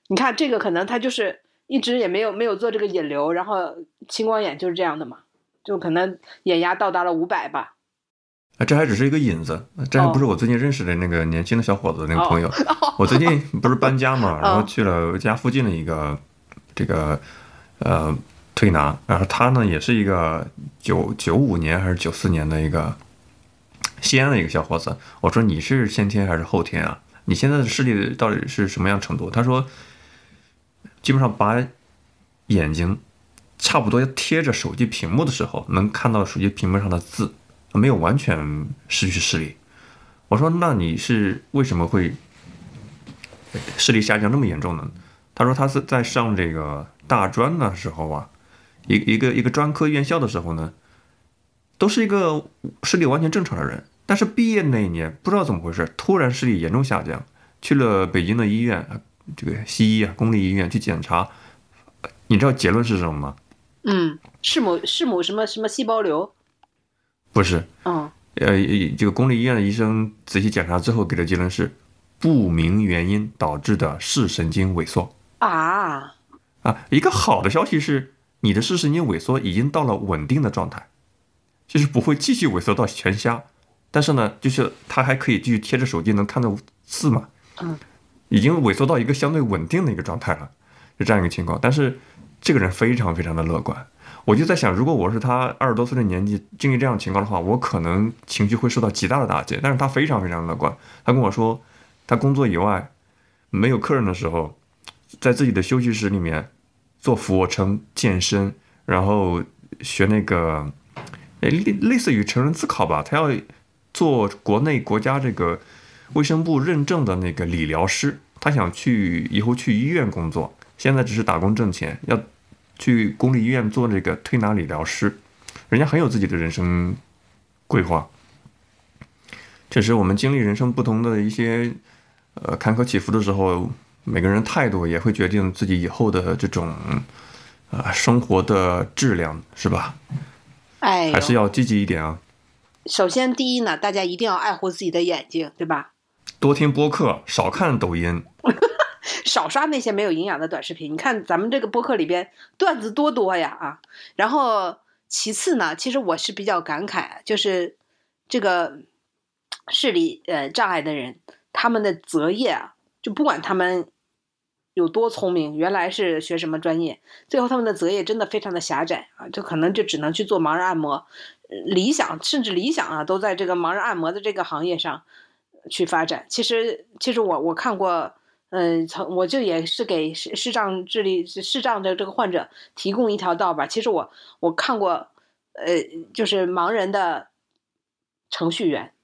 你看这个可能他就是一直也没有没有做这个引流，然后青光眼就是这样的嘛，就可能眼压到达了五百吧。啊，这还只是一个引子，这还不是我最近认识的那个年轻的小伙子那个朋友。我最近不是搬家嘛，然后去了家附近的一个这个呃推拿，然后他呢也是一个九九五年还是九四年的一个西安的一个小伙子。我说你是先天还是后天啊？你现在的视力到底是什么样程度？他说基本上把眼睛差不多要贴着手机屏幕的时候，能看到手机屏幕上的字。没有完全失去视力，我说那你是为什么会视力下降那么严重呢？他说他是在上这个大专的时候啊，一一个一个专科院校的时候呢，都是一个视力完全正常的人，但是毕业那一年不知道怎么回事，突然视力严重下降，去了北京的医院，这个西医啊公立医院去检查，你知道结论是什么吗？嗯，是某是某什么什么细胞瘤？不是，嗯，呃，这个公立医院的医生仔细检查之后给的结论是不明原因导致的视神经萎缩啊啊。一个好的消息是，你的视神经萎缩已经到了稳定的状态，就是不会继续萎缩到全瞎。但是呢，就是他还可以继续贴着手机能看到字嘛，嗯，已经萎缩到一个相对稳定的一个状态了，是这样一个情况。但是这个人非常非常的乐观。我就在想，如果我是他二十多岁的年纪经历这样的情况的话，我可能情绪会受到极大的打击。但是他非常非常乐观，他跟我说，他工作以外没有客人的时候，在自己的休息室里面做俯卧撑、健身，然后学那个，类类似于成人自考吧。他要做国内国家这个卫生部认证的那个理疗师，他想去以后去医院工作，现在只是打工挣钱，要。去公立医院做这个推拿理疗师，人家很有自己的人生规划。确实，我们经历人生不同的一些呃坎坷起伏的时候，每个人态度也会决定自己以后的这种啊生活的质量，是吧？哎，还是要积极一点啊。首先，第一呢，大家一定要爱护自己的眼睛，对吧？多听播客，少看抖音。少刷那些没有营养的短视频。你看咱们这个播客里边段子多多呀啊！然后其次呢，其实我是比较感慨，就是这个视力呃障碍的人，他们的择业啊，就不管他们有多聪明，原来是学什么专业，最后他们的择业真的非常的狭窄啊，就可能就只能去做盲人按摩，理想甚至理想啊，都在这个盲人按摩的这个行业上去发展。其实，其实我我看过。嗯，从我就也是给视视障智力视障的这个患者提供一条道吧。其实我我看过，呃，就是盲人的程序员，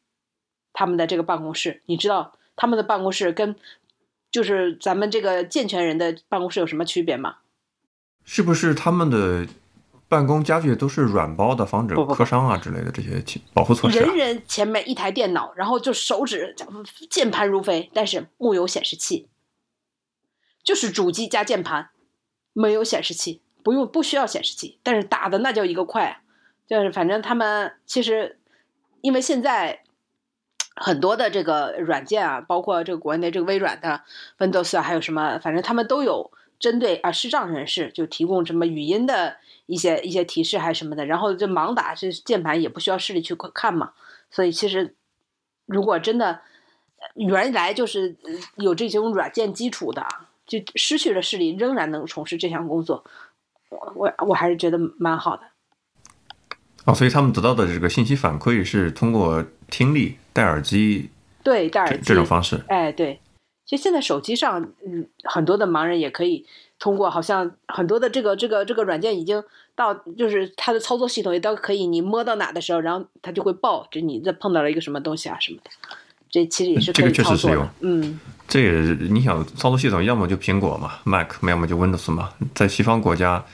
他们的这个办公室，你知道他们的办公室跟就是咱们这个健全人的办公室有什么区别吗？是不是他们的办公家具都是软包的，防止磕伤啊之类的这些保护措施？人人前面一台电脑，然后就手指键盘如飞，但是木有显示器。就是主机加键盘，没有显示器，不用不需要显示器，但是打的那叫一个快，啊就是反正他们其实，因为现在很多的这个软件啊，包括这个国内这个微软的 Windows，还有什么，反正他们都有针对啊视障人士就提供什么语音的一些一些提示还是什么的，然后就盲打这键盘也不需要视力去看嘛，所以其实如果真的原来就是有这种软件基础的。就失去了视力，仍然能从事这项工作，我我我还是觉得蛮好的。哦，所以他们得到的这个信息反馈是通过听力戴耳机，对戴耳机这种方式。哎，对，其实现在手机上，嗯，很多的盲人也可以通过，好像很多的这个这个这个软件已经到，就是它的操作系统也都可以，你摸到哪的时候，然后它就会报，就你这碰到了一个什么东西啊什么的，这其实也是可以这个确实是有。嗯，这也是你想操作系统，要么就苹果嘛，Mac，要么就 Windows 嘛。在西方国家，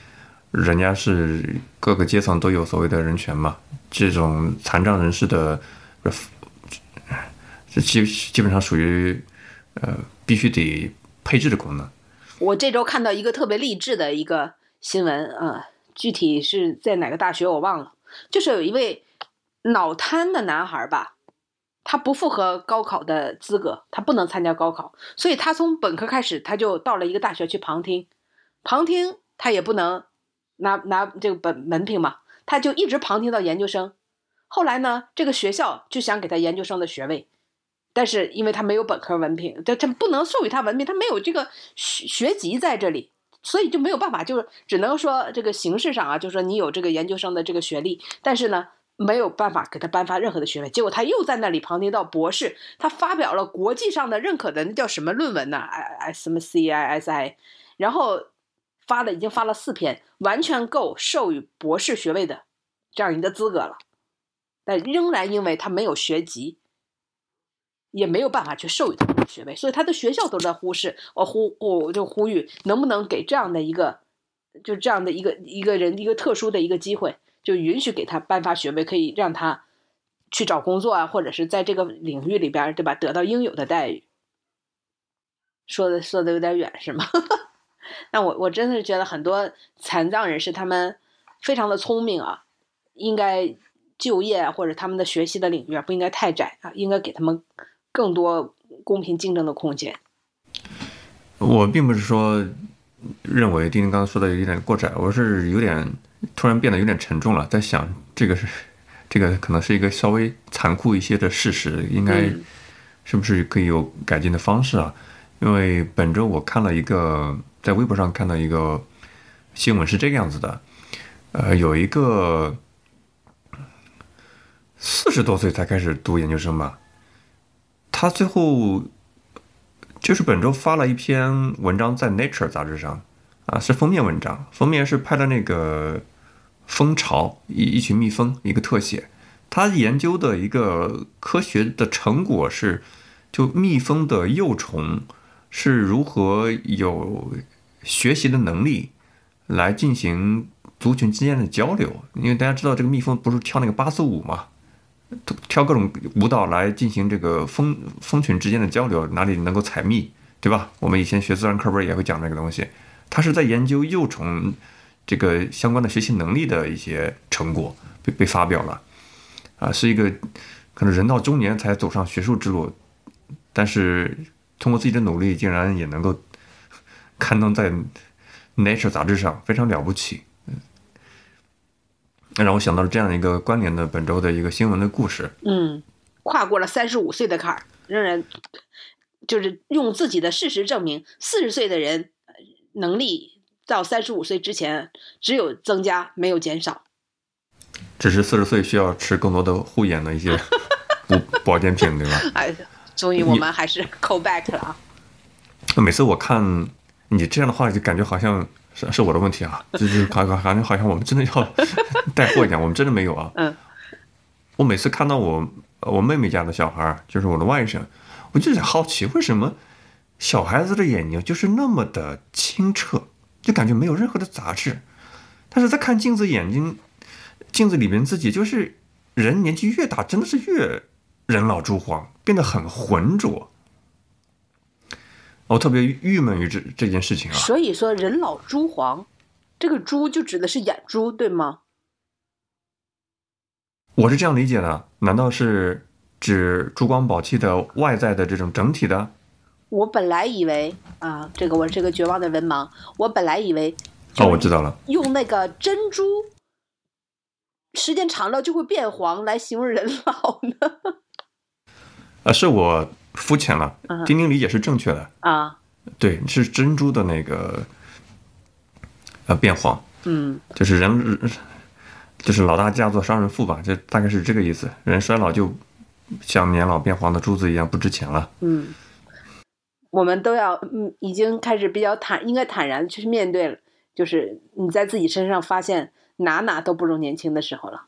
人家是各个阶层都有所谓的人权嘛，这种残障人士的，呃这基基本上属于呃必须得配置的功能。我这周看到一个特别励志的一个新闻啊、具体是在哪个大学我忘了，就是有一位脑瘫的男孩吧，他不符合高考的资格，他不能参加高考，所以他从本科开始他就到了一个大学去旁听，旁听他也不能拿拿这个本门凭嘛，他就一直旁听到研究生。后来呢，这个学校就想给他研究生的学位，但是因为他没有本科文凭，这这不能授予他文凭，他没有这个学学籍在这里，所以就没有办法，就是只能说这个形式上啊，就是说你有这个研究生的这个学历，但是呢没有办法给他颁发任何的学位。结果他又在那里旁听到博士，他发表了国际上的认可的那叫什么论文呢？哎什么 C I S I，然后发了已经发了四篇，完全够授予博士学位的这样一个资格了。但仍然因为他没有学籍，也没有办法去授予他的学位，所以他的学校都在忽视。我呼我就呼吁，能不能给这样的一个，就这样的一个一个人一个特殊的一个机会，就允许给他颁发学位，可以让他去找工作啊，或者是在这个领域里边，对吧？得到应有的待遇。说的说的有点远是吗？那我我真的是觉得很多残障人士他们非常的聪明啊，应该就业或者他们的学习的领域不应该太窄啊，应该给他们更多公平竞争的空间。我并不是说认为丁丁刚刚说的有点过窄，我是有点突然变得有点沉重了，在想这个是这个可能是一个稍微残酷一些的事实，应该嗯是不是可以有改进的方式啊？因为本周我看了一个在微博上看到一个新闻是这个样子的，呃，有一个四十多岁才开始读研究生吧，他最后就是本周发了一篇文章在 Nature 杂志上，啊，是封面文章，封面是拍的那个蜂巢一一群蜜蜂一个特写，他研究的一个科学的成果是，就蜜蜂的幼虫是如何有学习的能力来进行族群之间的交流，因为大家知道这个蜜蜂不是跳那个八字舞嘛，跳各种舞蹈来进行这个蜂蜂群之间的交流，哪里能够采蜜，对吧？我们以前学自然课本也会讲这个东西。它是在研究幼虫这个相关的学习能力的一些成果被被发表了，啊，是一个可能人到中年才走上学术之路，但是通过自己的努力，竟然也能够刊登在 Nature 杂志上，非常了不起。那让我想到了这样一个关联的本周的一个新闻的故事。嗯，跨过了三十五岁的坎儿，仍然就是用自己的事实证明，四十岁的人呃能力到三十五岁之前只有增加，没有减少。只是四十岁需要吃更多的护眼的一些 保保健品，对吧？哎，终于我们还是 call back 了啊！每次我看你这样的话，就感觉好像是是我的问题啊，就是感感感觉好像我们真的要 带货一样，我们真的没有啊。嗯，我每次看到我我妹妹家的小孩儿，就是我的外甥，我就在好奇，为什么小孩子的眼睛就是那么的清澈，就感觉没有任何的杂质，但是在看镜子眼睛，镜子里面自己就是人年纪越大，真的是越人老珠黄，变得很浑浊。我特别郁闷于这这件事情啊。所以说人老珠黄，这个珠就指的是眼珠，对吗？我是这样理解的，难道是指珠光宝气的外在的这种整体的？我本来以为啊，这个我是个绝望的文盲，我本来以为哦，我知道了，用那个珍珠，时间长了就会变黄来形容人老呢。啊，是我肤浅了嗯，丁丁理解是正确的，啊，对，是珍珠的那个呃变黄，嗯。就是人就是老大嫁作商人妇吧，这大概是这个意思。人衰老就像年老变黄的珠子一样不值钱了。嗯，我们都要嗯，已经开始比较坦，应该坦然去面对了，就是你在自己身上发现哪哪都不如年轻的时候了。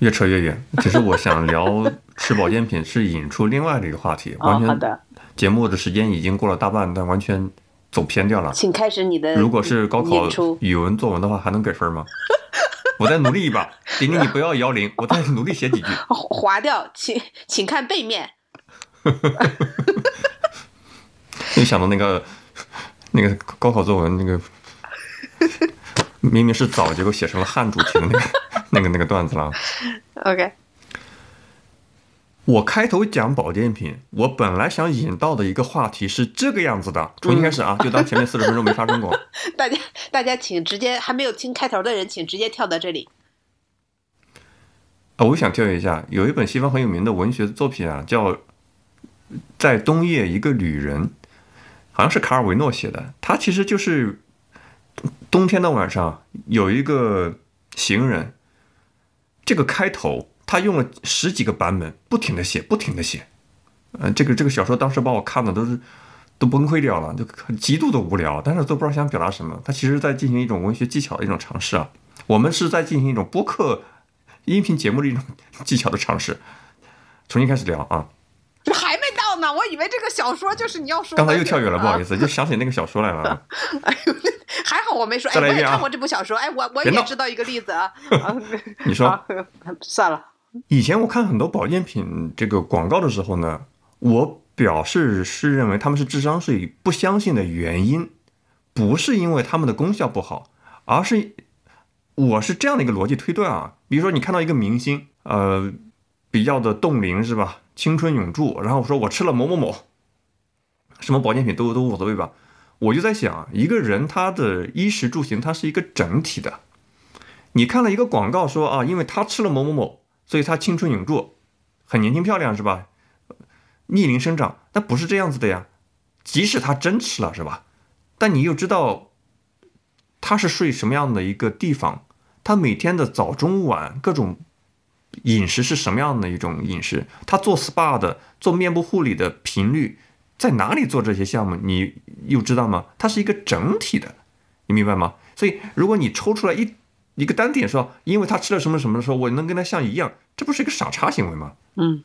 越扯越远。其实我想聊吃保健品，是引出另外的一个话题，哦，完全好的，节目的时间已经过了大半，但完全走偏掉了。请开始你的如果是高考，语文作文的话，还能给分吗？我再努力一把，婷婷你不要摇铃，我再努力写几句。划掉，请请看背面。又想到那个那个高考作文那个，明明是早，结果写成了汉主题的那个那个那个段子了。OK，我开头讲保健品，我本来想引到的一个话题是这个样子的，重新开始啊，就当前面四十分钟没发生过。大家大家请直接还没有听开头的人，请直接跳到这里。啊，我想跳跃一下，有一本西方很有名的文学作品啊，叫《在冬夜一个旅人》，好像是卡尔维诺写的。他其实就是冬天的晚上有一个行人，这个开头他用了十几个版本，不停的写，不停的写。嗯、这个这个小说当时把我看的都是都崩溃掉了，就很极度的无聊，但是都不知道想表达什么。他其实在进行一种文学技巧的一种尝试啊。我们是在进行一种播客音频节目的一种技巧的尝试。重新开始聊啊！呢，我以为这个小说就是你要说的。刚才又跳远了，不好意思。就想起那个小说来了啊。哎呦，还好我没说。哎，我也看过这部小说。哎，我我也知道一个例子啊。啊你说啊算了。以前我看很多保健品这个广告的时候呢，我表示是认为他们是智商税，不相信的原因，不是因为他们的功效不好，而是我是这样的一个逻辑推断啊。比如说你看到一个明星，呃，比较的冻龄是吧？青春永驻，然后我说我吃了某某某，什么保健品都都无所谓吧。我就在想，一个人他的衣食住行，它是一个整体的。你看了一个广告说啊，因为他吃了某某某，所以他青春永驻，很年轻漂亮是吧？逆龄生长，那不是这样子的呀。即使他真吃了是吧？但你又知道他是睡什么样的一个地方，他每天的早中晚各种饮食是什么样的一种饮食，他做 SPA 的、做面部护理的频率在哪里做这些项目，你又知道吗？它是一个整体的，你明白吗？所以如果你抽出来一一个单点说，因为他吃了什么什么的时候，我能跟他像一样，这不是一个傻叉行为吗？嗯，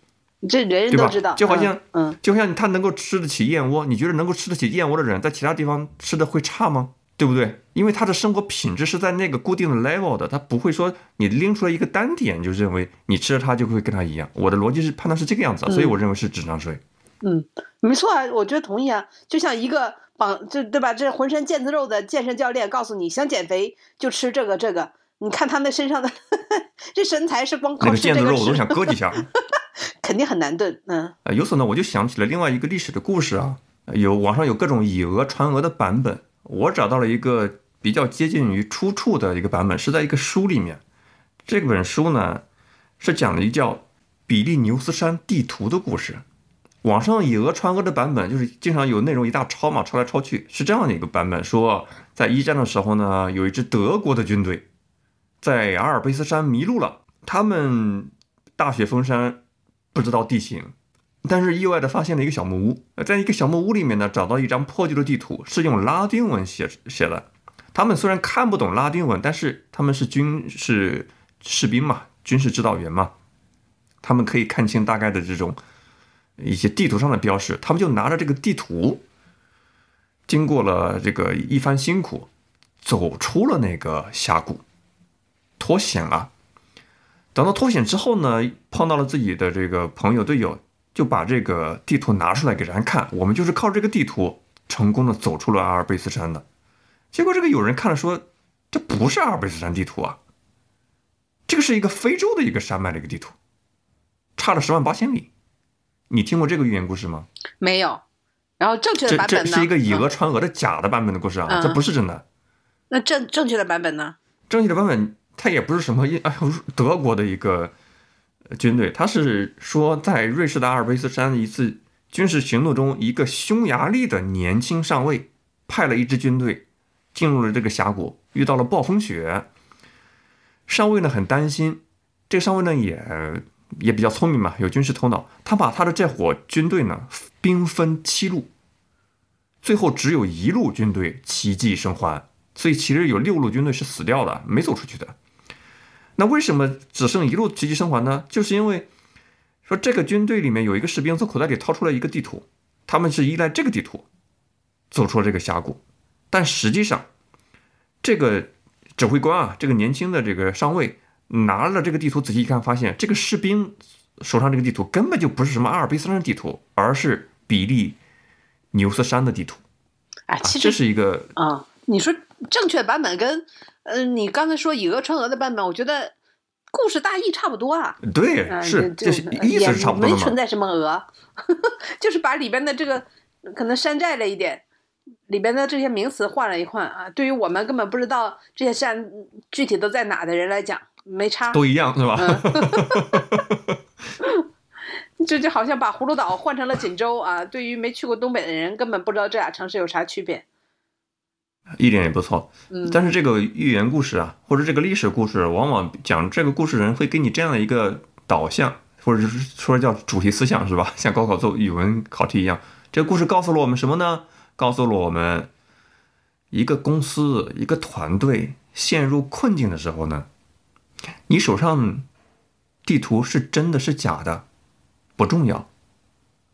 这人人都知道。就好像嗯，嗯就像他能够吃得起燕窝，你觉得能够吃得起燕窝的人，在其他地方吃的会差吗？对不对？因为他的生活品质是在那个固定的 level 的，他不会说你拎出来一个单点就认为你吃了它就会跟他一样。我的逻辑是判断是这个样子啊，所以我认为是智商税。嗯，没错啊，我觉得同意啊。就像一个绑，就对吧？这浑身腱子肉的健身教练告诉你，想减肥就吃这个这个。你看他那身上的 这身材是光那靠吃这个个腱子肉我都，想割几下。肯定很难炖。嗯呃，由此呢，我就想起了另外一个历史的故事啊，有网上有各种以讹传讹的版本，我找到了一个比较接近于出处的一个版本，是在一个书里面。这本书呢是讲了一叫比利牛斯山地图的故事。网上以讹传讹的版本就是经常有内容一大抄嘛，抄来抄去，是这样的一个版本：说在一战的时候呢，有一支德国的军队在阿尔卑斯山迷路了，他们大雪封山，不知道地形，但是意外的发现了一个小木屋，在一个小木屋里面呢，找到一张破旧的地图，是用拉丁文写写的。他们虽然看不懂拉丁文，但是他们是军事士兵嘛，军事指导员嘛，他们可以看清大概的这种一些地图上的标识，他们就拿着这个地图，经过了这个一番辛苦，走出了那个峡谷，脱险了。等到脱险之后呢，碰到了自己的这个朋友队友，就把这个地图拿出来给人看，我们就是靠这个地图成功的走出了阿尔卑斯山的。结果这个有人看了说，这不是阿尔卑斯山地图啊，这个是一个非洲的一个山脉的一个地图，差了十万八千里。你听过这个寓言故事吗？没有。然后正确的版本呢？这是一个以讹嗯传讹的假的版本的故事啊，嗯这不是真的。那正正确的版本呢？正确的版本，它也不是什么哎呦德国的一个呃军队，他是说在瑞士的阿尔卑斯山一次军事行动中，一个匈牙利的年轻上尉派了一支军队进入了这个峡谷，遇到了暴风雪。上尉呢很担心，这个上尉呢也也比较聪明嘛，有军事头脑，他把他的这伙军队呢兵分七路，最后只有一路军队奇迹生还，所以其实有六路军队是死掉的，没走出去的。那为什么只剩一路奇迹生还呢？就是因为说这个军队里面有一个士兵从口袋里掏出了一个地图，他们是依赖这个地图走出了这个峡谷，但实际上这个指挥官啊，这个年轻的这个上尉拿了这个地图仔细一看，发现这个士兵手上这个地图根本就不是什么阿尔卑斯山的地图，而是比利牛斯山的地图。哎，其实这是一个啊、你说正确版本跟呃你刚才说以讹传讹的版本，我觉得故事大意差不多啊。对，嗯，是就就是意思是差不多嘛。也没存在什么讹，就是把里边的这个可能山寨了一点，里边的这些名词换了一换啊。对于我们根本不知道这些山具体都在哪的人来讲，没差。都一样是吧？这就好像把葫芦岛换成了锦州啊，对于没去过东北的人，根本不知道这俩城市有啥区别。一点也不错。嗯，但是这个寓言故事啊，或者这个历史故事，往往讲这个故事人会给你这样的一个导向，或者是说叫主题思想，是吧？像高考做语文考题一样，这个故事告诉了我们什么呢？告诉了我们，一个公司、一个团队陷入困境的时候呢，你手上地图是真的是假的不重要，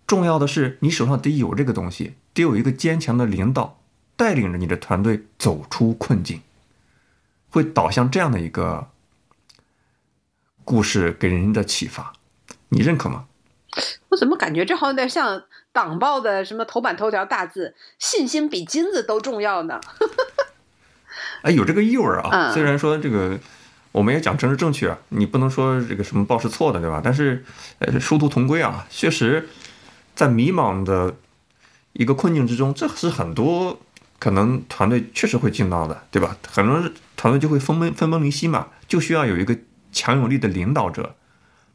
重要的是你手上得有这个东西，得有一个坚强的领导。带领着你的团队走出困境，会导向这样的一个故事给人的启发，你认可吗？我怎么感觉这好像有点像党报的什么头版头条大字“信心比金子都重要”呢？哎，有这个意味儿啊。嗯虽然说这个我们也讲政治正确啊，你不能说这个什么报是错的，对吧？但是呃，殊途同归啊，确实，在迷茫的一个困境之中，这是很多可能团队确实会进到的，对吧？很多团队就会分崩分崩离析嘛，就需要有一个强有力的领导者，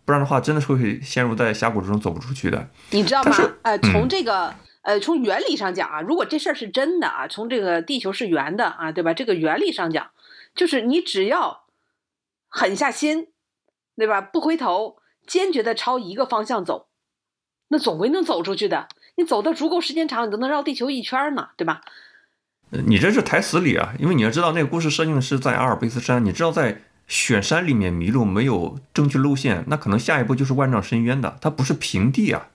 不然的话，真的是会陷入在峡谷之中走不出去的。你知道吗？呃，嗯从这个、呃，从原理上讲啊，如果这事儿是真的啊，从这个地球是圆的啊，对吧？这个原理上讲，就是你只要狠下心，对吧？不回头，坚决的朝一个方向走，那总归能走出去的。你走的足够时间长，你都能绕地球一圈儿呢，对吧？你这是台词里啊，因为你要知道那个故事设定是在阿尔卑斯山，你知道在雪山里面迷路没有正确路线，那可能下一步就是万丈深渊的，它不是平地啊，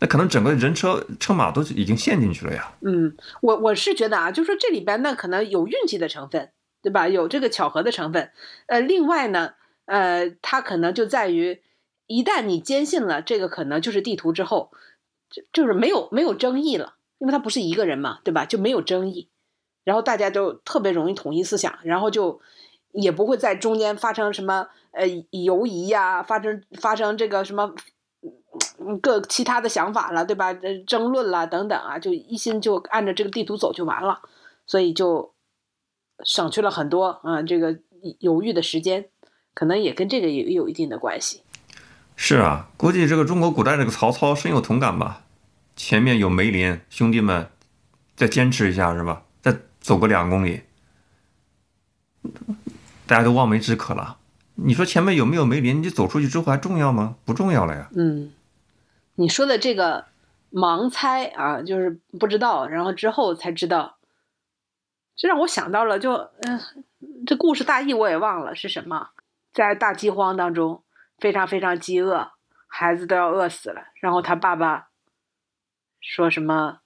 那可能整个人车车马都已经陷进去了呀。嗯，我我是觉得啊，就是说这里边呢可能有运气的成分，对吧？有这个巧合的成分。呃，另外呢，呃，它可能就在于，一旦你坚信了这个可能就是地图之后，就就是没有没有争议了，因为他不是一个人嘛，对吧？就没有争议，然后大家都特别容易统一思想，然后就也不会在中间发生什么呃犹疑呀、发生发生这个什么。各其他的想法了，对吧？争论啦等等啊，就一心就按照这个地图走就完了，所以就省去了很多啊、这个犹豫的时间，可能也跟这个也有一定的关系。是啊，估计这个中国古代这个曹操深有同感吧。前面有梅林，兄弟们再坚持一下是吧？再走个两公里，大家都望梅止渴了。你说前面有没有梅林？你走出去之后还重要吗？不重要了呀。嗯，你说的这个盲猜啊，就是不知道，然后之后才知道，这让我想到了就，嗯、这故事大意我也忘了是什么，在大饥荒当中，非常非常饥饿，孩子都要饿死了，然后他爸爸说什么？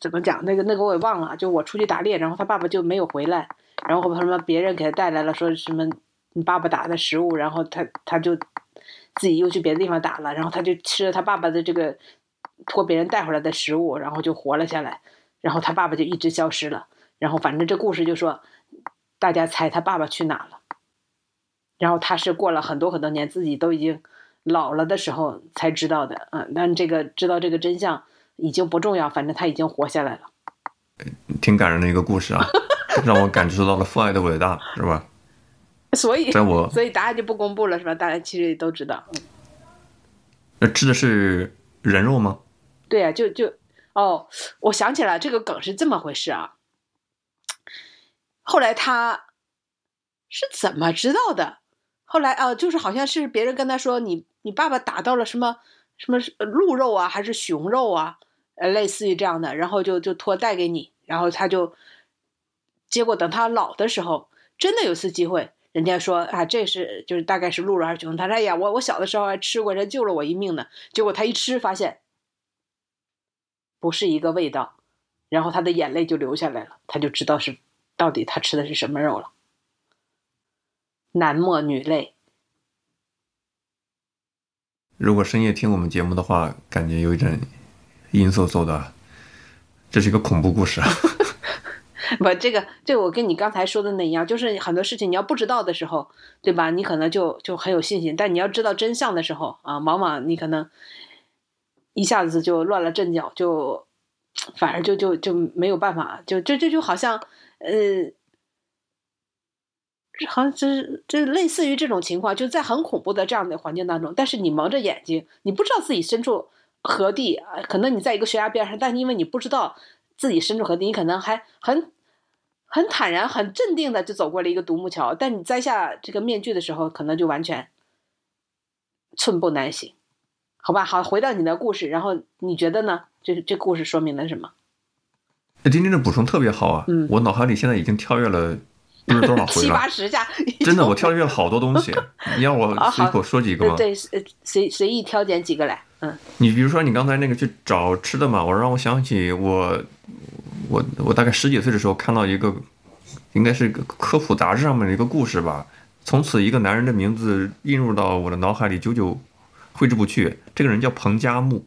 怎么讲？那个那个我也忘了，就我出去打猎，然后他爸爸就没有回来，然后什么别人给他带来了说什么你爸爸打的食物，然后他他就自己又去别的地方打了，然后他就吃了他爸爸的这个托别人带回来的食物，然后就活了下来，然后他爸爸就一直消失了，然后反正这故事就说大家猜他爸爸去哪了，然后他是过了很多很多年，自己都已经老了的时候才知道的，嗯，但这个知道这个真相已经不重要，反正他已经活下来了。挺感人的一个故事啊，让我感受到了父爱的伟大，是吧？所以，在我所以答案就不公布了，是吧？大家其实也都知道。嗯那吃的是人肉吗？对呀、就就哦，我想起来这个梗是这么回事啊。后来他是怎么知道的？后来啊、就是好像是别人跟他说，你你爸爸打到了什么什么鹿肉啊，还是熊肉啊？呃，类似于这样的，然后就就托带给你，然后他就，结果等他老的时候，真的有次机会，人家说啊，这是就是大概是鹿肉还是熊，他说哎呀，我我小的时候还吃过，人救了我一命呢。结果他一吃发现不是一个味道，然后他的眼泪就流下来了，他就知道是到底他吃的是什么肉了。男默女泪，如果深夜听我们节目的话，感觉有一点阴飕飕的。这是一个恐怖故事啊！不，这个这我跟你刚才说的那一样，就是很多事情你要不知道的时候，对吧？你可能就就很有信心，但你要知道真相的时候啊，往往你可能一下子就乱了阵脚，就反而就就就没有办法，就这这就好像呃。好像这这类似于这种情况，就在很恐怖的这样的环境当中，但是你蒙着眼睛，你不知道自己身处何地啊？可能你在一个悬崖边上，但因为你不知道自己身处何地，你可能还很很坦然、很镇定的就走过了一个独木桥。但你摘下这个面具的时候，可能就完全寸步难行。好吧，好，回到你的故事，然后你觉得呢？这这故事说明了什么？那今天的补充特别好啊！嗯，我脑海里现在已经跳跃了。不是多少回七八十下，真的，我跳跃了好多东西。你让我随口说几个吗？对，随随意挑拣几个来。嗯，你比如说，你刚才那个去找吃的嘛，我让我想起我，我我大概十几岁的时候看到一个，应该是个科普杂志上面的一个故事吧。从此，一个男人的名字印入到我的脑海里，久久挥之不去。这个人叫彭加木。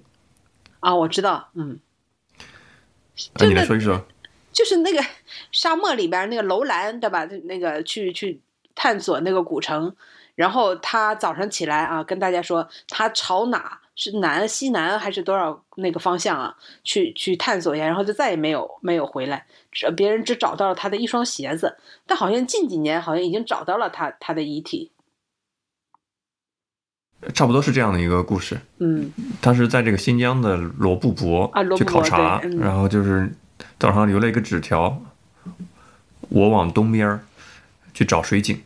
啊，我知道，嗯。啊，你来说一说。就是那个沙漠里边那个楼兰，对吧？那个去去探索那个古城，然后他早上起来啊，跟大家说他朝哪是南西南还是多少那个方向啊？去去探索一下，然后就再也没有没有回来。只别人只找到了他的一双鞋子，但好像近几年好像已经找到了他他的遗体。差不多是这样的一个故事。嗯，他是在这个新疆的罗布泊去考察，然后就是。岛上留了一个纸条，我往东边去找水井，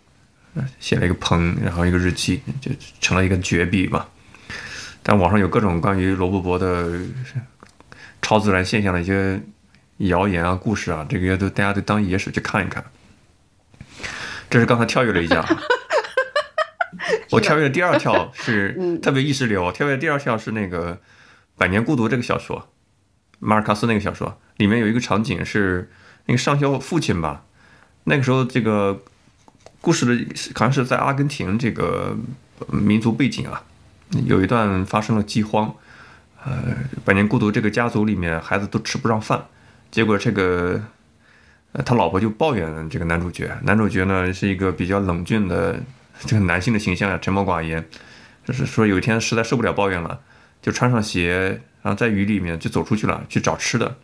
写了一个棚，然后一个日期，就成了一个绝笔吧。但网上有各种关于罗布泊的超自然现象的一些谣言啊、故事啊，这个都大家都当野史去看一看。这是刚才跳跃了一下，我跳跃的第二跳是 特别意识流，跳跃的第二跳是那个《百年孤独》这个小说。马尔卡斯那个小说里面有一个场景是那个上校父亲吧，那个时候这个故事的好像是在阿根廷这个民族背景啊，有一段发生了饥荒，呃，百年孤独这个家族里面孩子都吃不上饭，结果这个他老婆就抱怨这个男主角，男主角呢是一个比较冷峻的 这个男性的形象，沉默寡言，就是说有一天实在受不了抱怨了，就穿上鞋。然后在雨里面就走出去了，去找吃的。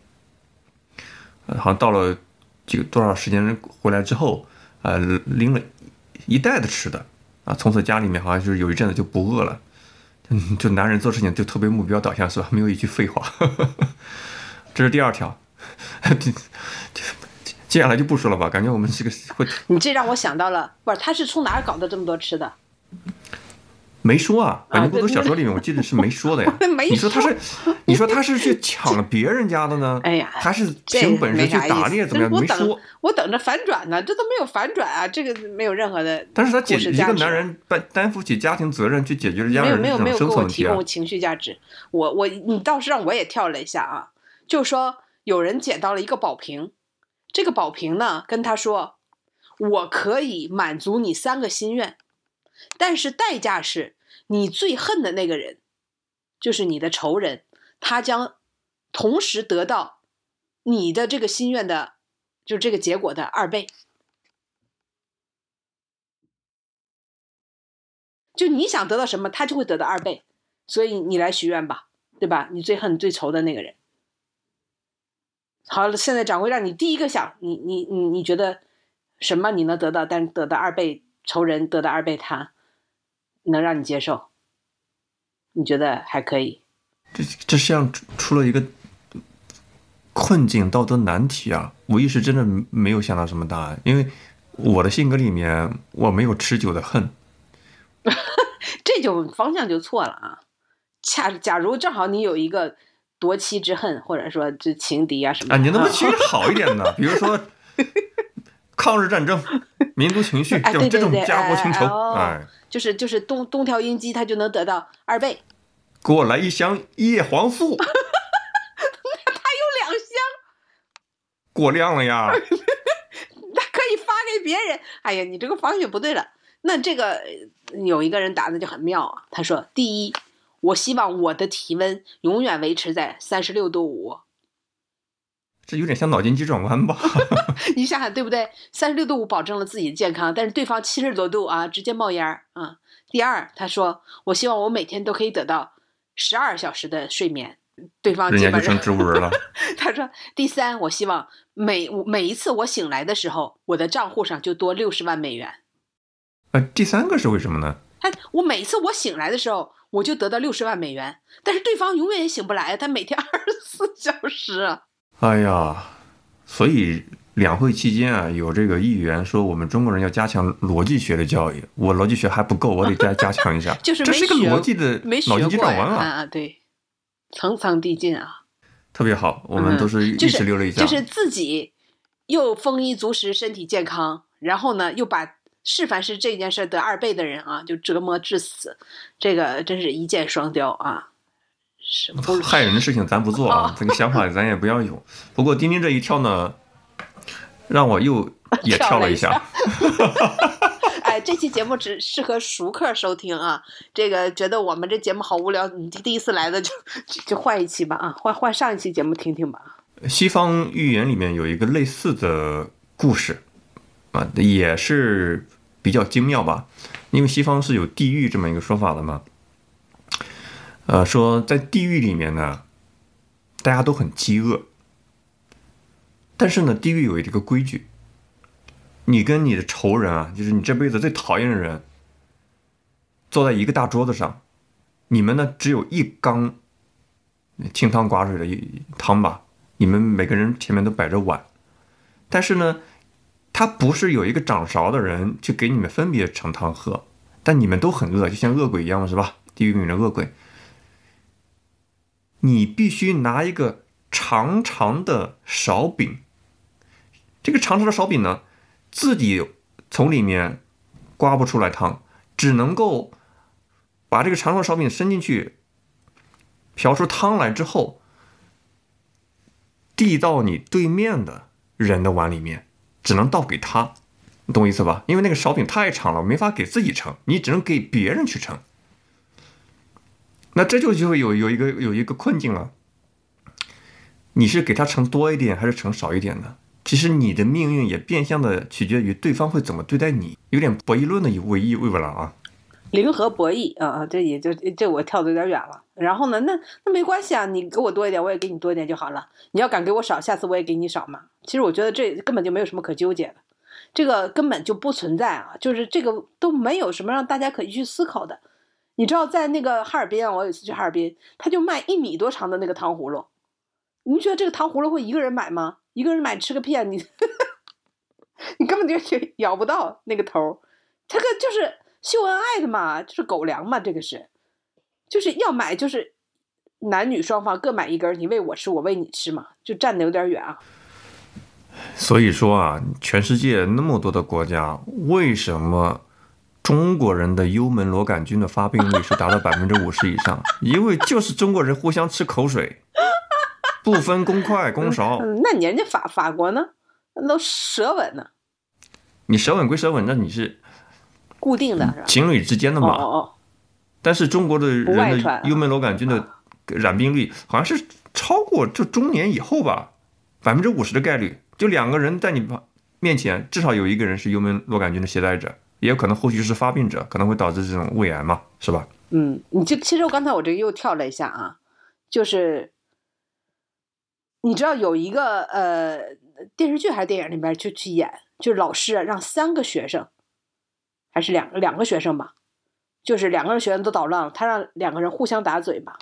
好像到了几个多少时间回来之后，呃，拎了一袋的吃的啊。从此家里面好像就是有一阵子就不饿了。嗯，就男人做事情就特别目标导向，是吧？没有一句废话。这是第二条。接下来就不说了吧，感觉我们这个会。你这让我想到了，不是他是从哪儿搞的这么多吃的？没说啊，《百年孤独》小说里面我记得是没说的呀。你说他是，你说他是去抢了别人家的呢？哎呀，他是凭本事去打猎怎么样？没说。我等着反转呢，这都没有反转啊，这个没有任何的。但是他解一个男人担担负起家庭责任去解决了家人没有没有生存问题啊。提供情绪价值，我我你倒是让我也跳了一下啊，就说有人捡到了一个宝瓶，这个宝瓶呢跟他说，我可以满足你三个心愿，但是代价是。你最恨的那个人，就是你的仇人，他将同时得到你的这个心愿的，就这个结果的二倍。就你想得到什么，他就会得到二倍。所以你来许愿吧，对吧？你最恨、最仇的那个人。好了，现在掌柜让你第一个想，你你你你觉得什么你能得到，但得到二倍仇人得到二倍他。能让你接受，你觉得还可以？这这像出了一个困境、道德难题啊！我一时真的没有想到什么答案，因为我的性格里面我没有持久的恨，这就方向就错了啊！恰假如正好你有一个夺妻之恨，或者说这情敌啊什么的。啊，你能不能情绪好一点呢？比如说 抗日战争、民族情绪哎这种家国情仇，哎，就是就是东东条英机，他就能得到二倍，给我来一箱叶黄素，他有两箱，过量了呀！他可以发给别人。哎呀，你这个方向不对了。那这个呃有一个人答的就很妙啊，他说：第一，我希望我的体温永远维持在三十六度五。这有点像脑筋急转弯吧？你想想对不对？三十六度五保证了自己的健康，但是对方七十多度啊，直接冒烟儿啊。第二，他说我希望我每天都可以得到十二小时的睡眠，对方人家就成基本上。植物人了。他说第三，我希望每每一次我醒来的时候，我的账户上就多六十万美元。呃，第三个是为什么呢？他我每次我醒来的时候，我就得到六十万美元，但是对方永远也醒不来，他每天二十四小时啊。哎呀，所以两会期间啊，有这个议员说我们中国人要加强逻辑学的教育，我逻辑学还不够，我得再加强一下。就是这是一个逻辑的没学脑筋急过呀转弯啊，啊，对，层层递进啊。特别好，我们都是一就是石流了一下。就是自己又丰衣足食、身体健康，然后呢又把是凡是这件事得二倍的人啊，就折磨致死，这个真是一箭双雕啊！是不害人的事情咱不做哦啊，这个想法咱也不要有。不过丁丁这一跳呢，让我又也跳了一下。哎，这期节目只适合熟客收听啊。这个觉得我们这节目好无聊，你第一次来的就就就换一期吧啊，换换上一期节目听听吧。西方寓言里面有一个类似的故事啊，也是比较精妙吧。因为西方是有地狱这么一个说法的嘛。呃，说在地狱里面呢，大家都很饥饿，但是呢，地狱有一个规矩，你跟你的仇人啊，就是你这辈子最讨厌的人，坐在一个大桌子上，你们呢只有一缸清汤寡水的一汤吧，你们每个人前面都摆着碗，但是呢，他不是有一个掌勺的人去给你们分别盛汤喝，但你们都很饿，就像恶鬼一样，是吧？地狱里面的恶鬼，你必须拿一个长长的勺柄，这个长长的勺柄呢，自己从里面刮不出来汤，只能够把这个长长的勺柄伸进去，瓢出汤来之后，递到你对面的人的碗里面，只能倒给他，你懂我意思吧？因为那个勺柄太长了，没法给自己盛，你只能给别人去盛。那这就就会有有一个有一个困境了，你是给他乘多一点还是乘少一点呢？其实你的命运也变相的取决于对方会怎么对待你，有点博弈论的意味意味了啊。零和博弈啊啊，这也就这我跳的有点远了。然后呢，那那没关系啊，你给我多一点，我也给你多一点就好了。你要敢给我少，下次我也给你少嘛。其实我觉得这根本就没有什么可纠结的，这个根本就不存在啊，就是这个都没有什么让大家可以去思考的。你知道，在那个哈尔滨啊，我有一次去哈尔滨，他就卖一米多长的那个糖葫芦，你觉得这个糖葫芦会一个人买吗？一个人买吃个骗，你 你根本就 咬不到那个头，这个就是秀恩爱的嘛，就是狗粮嘛，这个是，就是要买就是男女双方各买一根，你喂我吃，我喂你吃嘛，就站的有点远啊。所以说啊，全世界那么多的国家，为什么中国人的幽门螺杆菌的发病率是达到 百分之五十以上？因为就是中国人互相吃口水，不分公筷公勺。嗯，那你人家法法国呢？那都舌吻呢，你舌吻归舌吻，那你是固定的是吧？情侣之间的嘛。哦哦哦，但是中国的人的幽门螺杆菌的染病率好像是超过就中年以后吧，百分之五十的概率，就两个人在你旁面前，至少有一个人是幽门螺杆菌的携带者，也有可能后续是发病者，可能会导致这种胃癌嘛，是吧？嗯，你就其实我刚才我这个又跳了一下啊，就是你知道有一个呃电视剧还是电影里面就去演，就是老师让三个学生，还是两个两个学生吧，就是两个人学生都捣乱，他让两个人互相打嘴巴。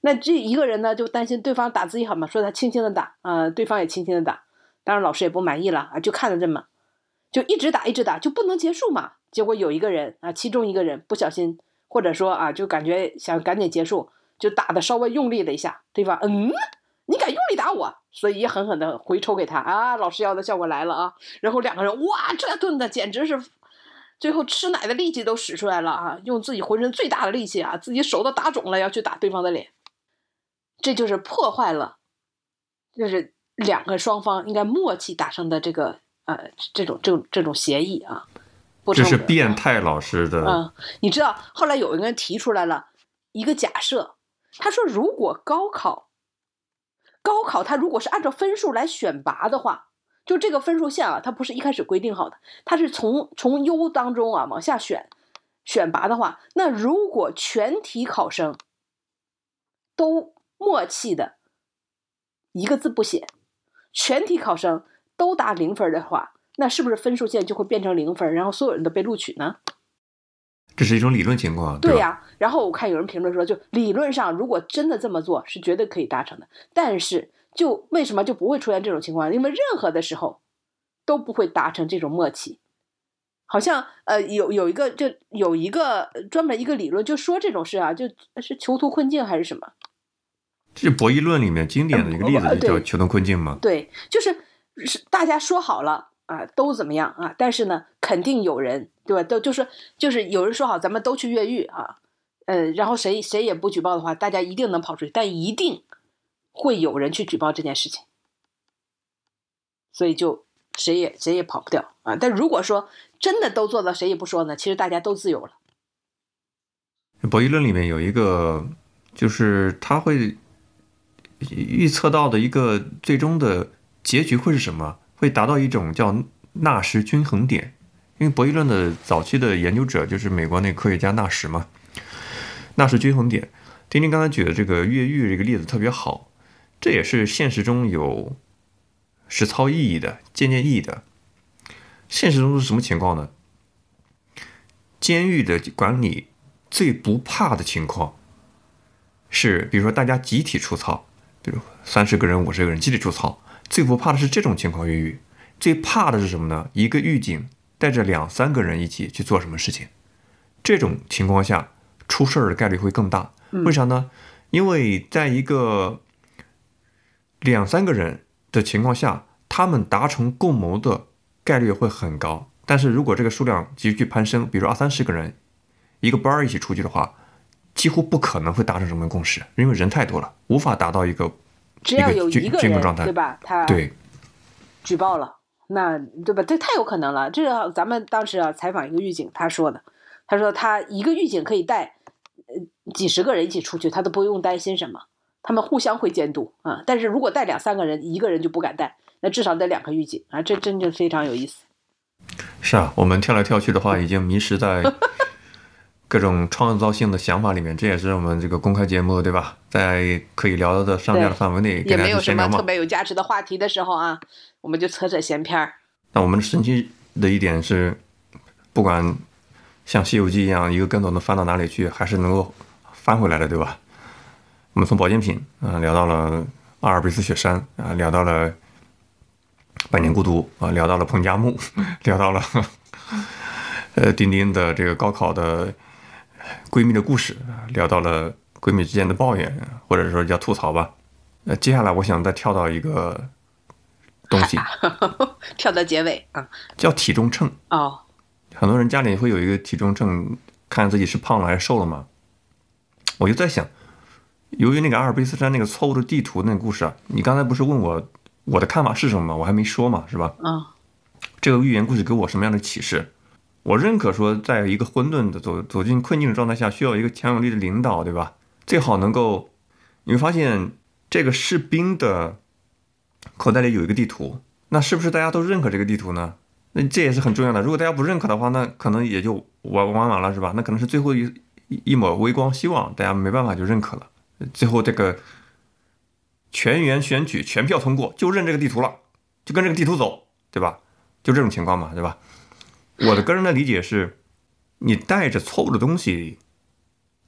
那这一个人呢，就担心对方打自己好嘛，说他轻轻的打，啊、对方也轻轻的打，当然老师也不满意了啊，就看着这么，就一直打一直打，就不能结束嘛。结果有一个人啊，其中一个人不小心，或者说啊，就感觉想赶紧结束，就打的稍微用力了一下，对方嗯，你敢用力打我，所以也狠狠的回抽给他啊，老师要的效果来了啊，然后两个人哇，这顿的简直是。最后吃奶的力气都使出来了啊！用自己浑身最大的力气啊，自己手都打肿了，要去打对方的脸。这就是破坏了，就是两个双方应该默契打成的这个呃这种这种这种协议啊。这是变态老师的。嗯，你知道后来有一个人提出来了一个假设，他说如果高考，高考他如果是按照分数来选拔的话。就这个分数线啊，它不是一开始规定好的，它是从从优当中啊往下选，选拔的话，那如果全体考生都默契的一个字不写，全体考生都打零分的话，那是不是分数线就会变成零分，然后所有人都被录取呢？这是一种理论情况，对呀。然后我看有人评论说，就理论上如果真的这么做，是绝对可以达成的，但是。就为什么就不会出现这种情况？因为任何的时候都不会达成这种默契。好像呃有有一个就有一个专门一个理论就说这种事啊，就是囚徒困境还是什么？这是博弈论里面经典的一个例子，就叫囚徒困境嘛。对，就是是是大家说好了啊，都怎么样啊？但是呢，肯定有人对吧？都就是就是有人说好，咱们都去越狱啊，呃，然后谁谁也不举报的话，大家一定能跑出去，但一定。会有人去举报这件事情，所以就谁也谁也跑不掉啊！但如果说真的都做到谁也不说呢，其实大家都自由了。博弈论里面有一个，就是他会预测到的一个最终的结局会是什么？会达到一种叫纳什均衡点。因为博弈论的早期的研究者就是美国那科学家纳什嘛，纳什均衡点。丁丁刚才举的这个越狱这个例子特别好。这也是现实中有实操意义的、借鉴意义的。现实中是什么情况呢？监狱的管理最不怕的情况是，比如说大家集体出操，比如三十个人、五十个人集体出操，最不怕的是这种情况越狱。最怕的是什么呢？一个狱警带着两三个人一起去做什么事情，这种情况下出事儿的概率会更大。为啥呢？因为在一个两三个人的情况下，他们达成共谋的概率会很高。但是如果这个数量急剧攀升，比如二三十个人一个班儿一起出去的话，几乎不可能会达成什么共识，因为人太多了，无法达到一个只要有一个人对吧？他对举报了，那对吧？这太有可能了。这个咱们当时啊采访一个狱警，他说的，他说他一个狱警可以带呃几十个人一起出去，他都不用担心什么。他们互相会监督啊，但是如果带两三个人，一个人就不敢带，那至少得两个狱警啊，这真的非常有意思。是啊，我们跳来跳去的话，已经迷失在各种创造性的想法里面，这也是我们这个公开节目对吧？在可以聊的上架的范围内，也没有什么特别有价值的话题的时候啊，我们就扯扯闲篇儿。那我们神奇的一点是，不管像《西游记》一样一个跟头能翻到哪里去，还是能够翻回来的，对吧？我们从保健品啊聊到了阿尔卑斯雪山啊，聊到了百年孤独啊，聊到了彭加木，聊到了呃丁丁的这个高考的闺蜜的故事啊，聊到了闺蜜之间的抱怨，或者说叫吐槽吧。那，接下来我想再跳到一个东西，跳到结尾啊，叫体重秤哦。很多人家里会有一个体重秤，看自己是胖了还是瘦了嘛。我就在想。由于那个阿尔卑斯山那个错误的地图那个故事啊，你刚才不是问我我的看法是什么吗？我还没说嘛，是吧？嗯。这个寓言故事给我什么样的启示？我认可说，在一个混沌的走走进困境的状态下，需要一个强有力的领导，对吧？最好能够，你会发现这个士兵的口袋里有一个地图，那是不是大家都认可这个地图呢？那这也是很重要的。如果大家不认可的话，那可能也就完完完了，是吧？那可能是最后一一抹微光希望，大家没办法就认可了。最后这个全员选举全票通过，就认这个地图了，就跟这个地图走，对吧？就这种情况嘛，对吧？我的个人的理解是，你带着错误的东西，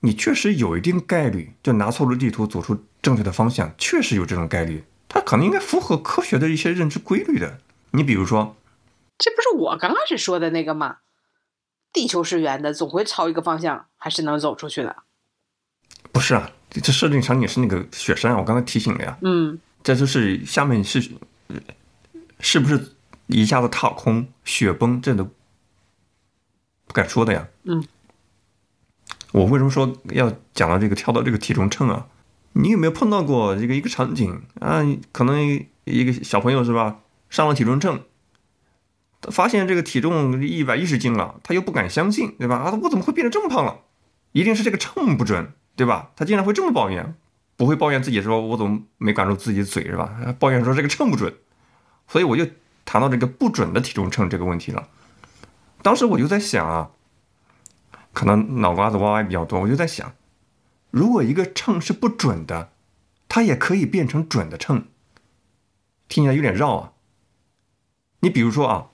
你确实有一定概率就拿错了地图走出正确的方向，确实有这种概率，它可能应该符合科学的一些认知规律的。你比如说，这不是我刚开始说的那个吗？地球是圆的，总会朝一个方向还是能走出去的。不是啊。这设定场景是那个雪山啊，我刚才提醒了呀，嗯这就是下面是呃是不是一下子踏空雪崩，这都不敢说的呀。嗯，我为什么说要讲到这个跳到这个体重秤啊？你有没有碰到过这个一个场景啊？可能一个小朋友是吧，上了体重秤，发现这个体重一百一十斤了，他又不敢相信，对吧？啊，我怎么会变得这么胖了？一定是这个秤不准，对吧？他竟然会这么抱怨，不会抱怨自己说我怎么没管住自己的嘴，是吧？抱怨说这个秤不准，所以我就谈到这个不准的体重秤这个问题了。当时我就在想啊，可能脑瓜子歪歪比较多，我就在想，如果一个秤是不准的，它也可以变成准的秤，听起来有点绕啊。你比如说啊，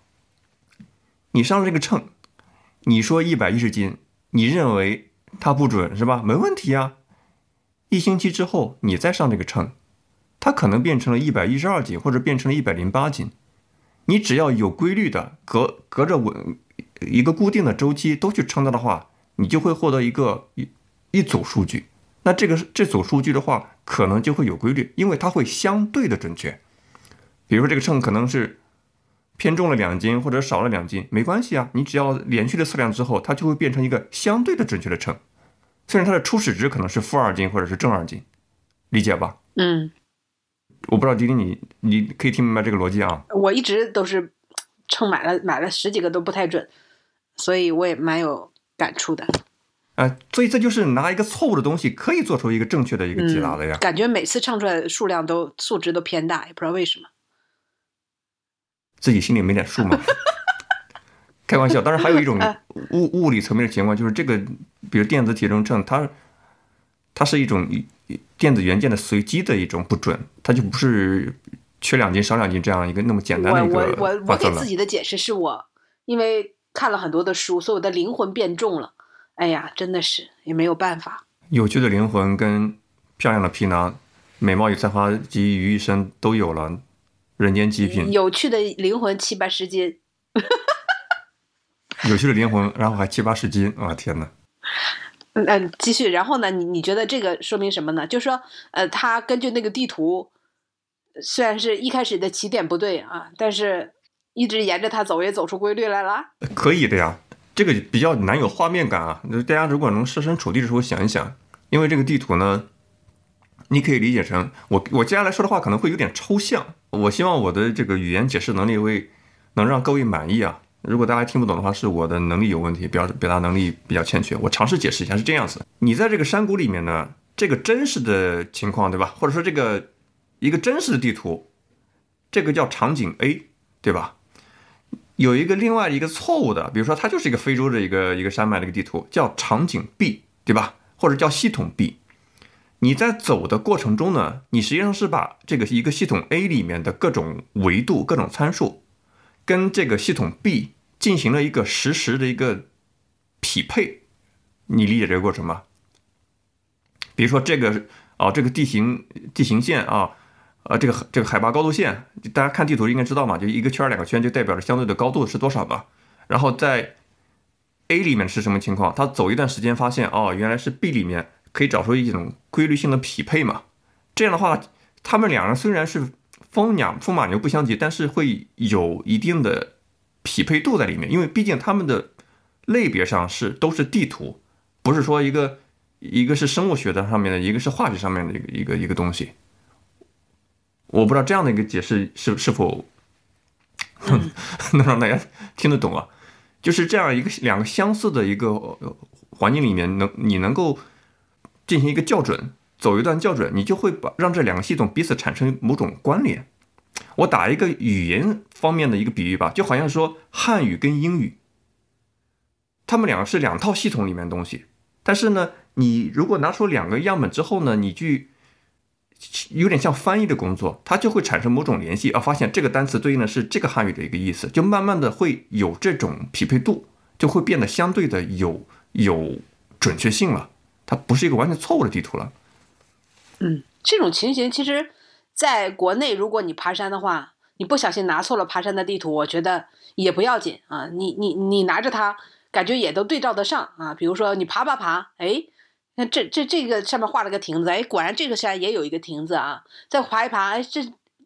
你上了这个秤，你说一百一十斤，你认为它不准是吧？没问题啊。一星期之后你再上这个秤，它可能变成了一百一十二斤，或者变成了一百零八斤。你只要有规律的隔隔着稳一个固定的周期都去称它的话，你就会获得一个一一组数据。那这个这组数据的话，可能就会有规律，因为它会相对的准确。比如说这个秤可能是偏重了两斤或者少了两斤，没关系啊，你只要连续的测量之后，它就会变成一个相对的准确的秤。虽然它的初始值可能是负二斤或者是正二斤，理解吧？嗯，我不知道迪迪你你可以听明白这个逻辑啊？我一直都是秤买了买了十几个都不太准，所以我也蛮有感触的。啊、所以这就是拿一个错误的东西可以做出一个正确的一个解答的呀。感觉每次唱出来的数量都数值都偏大，也不知道为什么。自己心里没点数吗？开玩笑，当然还有一种物物理层面的情况，就是这个，比如电子体重秤，它它是一种电子元件的随机的一种不准，它就不是缺两斤少两斤这样一个那么简单的一个我我我我给自。己的解释是我因为看了很多的书，所以我的灵魂变重了。哎呀，真的是也没有办法。有趣的灵魂跟漂亮的皮囊，美貌与才华集于一身都有了，人间极品。有趣的灵魂七八十斤，有趣的灵魂，然后还七八十斤，啊天哪！嗯嗯，继续。然后呢，你你觉得这个说明什么呢？就是说，呃，他根据那个地图，虽然是一开始的起点不对啊，但是一直沿着它走，也走出规律来了。可以的呀，这个比较难有画面感啊。就是大家如果能设身处地的时候想一想，因为这个地图呢，你可以理解成我我接下来说的话可能会有点抽象，我希望我的这个语言解释能力会能让各位满意啊。如果大家听不懂的话，是我的能力有问题，表表达能力比较欠缺。我尝试解释一下，是这样子：你在这个山谷里面呢，这个真实的情况，对吧？或者说这个一个真实的地图，这个叫场景 A，对吧？有一个另外一个错误的，比如说它就是一个非洲的一个一个山脉的一个地图，叫场景 B，对吧？或者叫系统 B。你在走的过程中呢，你实际上是把这个一个系统 A 里面的各种维度、各种参数，跟这个系统 B 进行了一个实时的一个匹配。你理解这个过程吗？比如说这个啊，这个地形地形线啊，呃，这个这个海拔高度线，大家看地图应该知道嘛，就一个圈两个圈就代表着相对的高度是多少吧。然后在 A 里面是什么情况？他走一段时间发现，哦，原来是 B 里面可以找出一种规律性的匹配嘛。这样的话，他们两人虽然是风鸟风马牛不相及，但是会有一定的匹配度在里面，因为毕竟他们的类别上是都是地图，不是说一个一个是生物学的上面的，一个是化学上面的一个一个一个东西。我不知道这样的一个解释是是否 能让大家听得懂啊？就是这样一个两个相似的一个呃环境里面，能你能够进行一个校准，走一段校准，你就会把让这两个系统彼此产生某种关联。我打一个语言方面的一个比喻吧，就好像说汉语跟英语，他们两个是两套系统里面的东西，但是呢，你如果拿出两个样本之后呢，你去有点像翻译的工作，它就会产生某种联系啊，发现这个单词对应的是这个汉语的一个意思，就慢慢的会有这种匹配度，就会变得相对的有有准确性了，它不是一个完全错误的地图了。嗯，这种情形其实在国内，如果你爬山的话，你不小心拿错了爬山的地图，我觉得也不要紧啊。你你你拿着它，感觉也都对照得上啊。比如说你爬爬爬，哎，那这这这个上面画了个亭子，哎，果然这个山也有一个亭子啊。再爬一爬，哎，这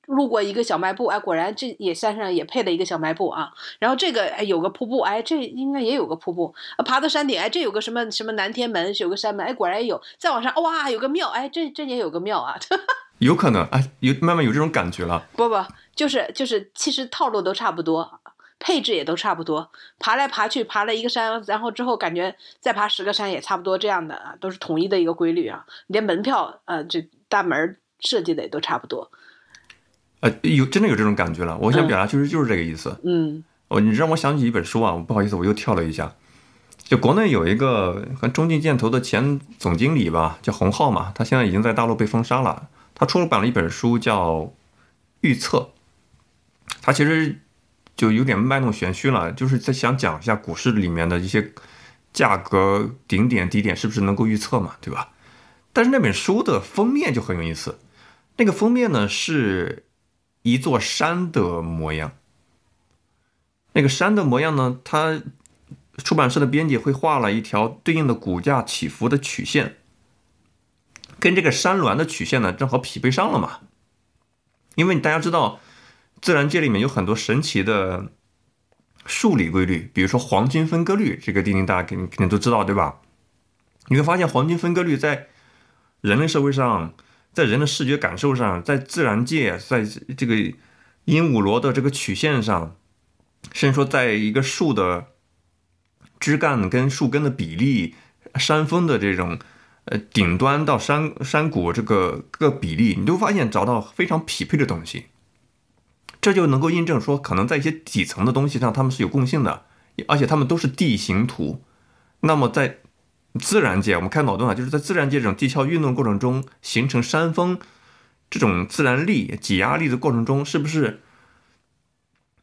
路过一个小卖部，哎，果然这也山上也配了一个小卖部啊。然后这个哎有个瀑布，哎，这应该也有个瀑布。啊，爬到山顶，哎，这有个什么什么南天门，有个山门，哎，果然也有。再往上，哇，有个庙，哎，这这也有个庙啊。有可能，哎，有慢慢有这种感觉了。不不，就是就是，其实套路都差不多，配置也都差不多。爬来爬去，爬了一个山，然后之后感觉再爬十个山也差不多这样的啊，都是统一的一个规律啊。连门票，呃，这大门设计的也都差不多。呃，有真的有这种感觉了。我想表达就是就是这个意思。嗯哦，你让我想起一本书啊，不好意思，我又跳了一下。就国内有一个和中信建投的前总经理吧，叫洪浩嘛，他现在已经在大陆被封杀了。他出了版了一本书叫《预测》，他其实就有点卖弄玄虚了，就是在想讲一下股市里面的一些价格顶点低点是不是能够预测嘛，对吧？但是那本书的封面就很有意思，那个封面呢是一座山的模样。那个山的模样呢，它出版社的编辑会画了一条对应的股价起伏的曲线，跟这个山峦的曲线呢正好匹配上了嘛。因为大家知道，自然界里面有很多神奇的数理规律，比如说黄金分割率，这个定定大家肯定肯定都知道，对吧？你会发现黄金分割率在人类社会上，在人的视觉感受上，在自然界，在这个鹦鹉螺的这个曲线上，甚至说在一个树的枝干跟树根的比例、山峰的这种呃顶端到山山谷这个各个比例，你都发现找到非常匹配的东西。这就能够印证说，可能在一些底层的东西上，它们是有共性的，而且它们都是地形图。那么在自然界，我们开脑洞啊，就是在自然界这种地壳运动过程中形成山峰这种自然力、挤压力的过程中，是不是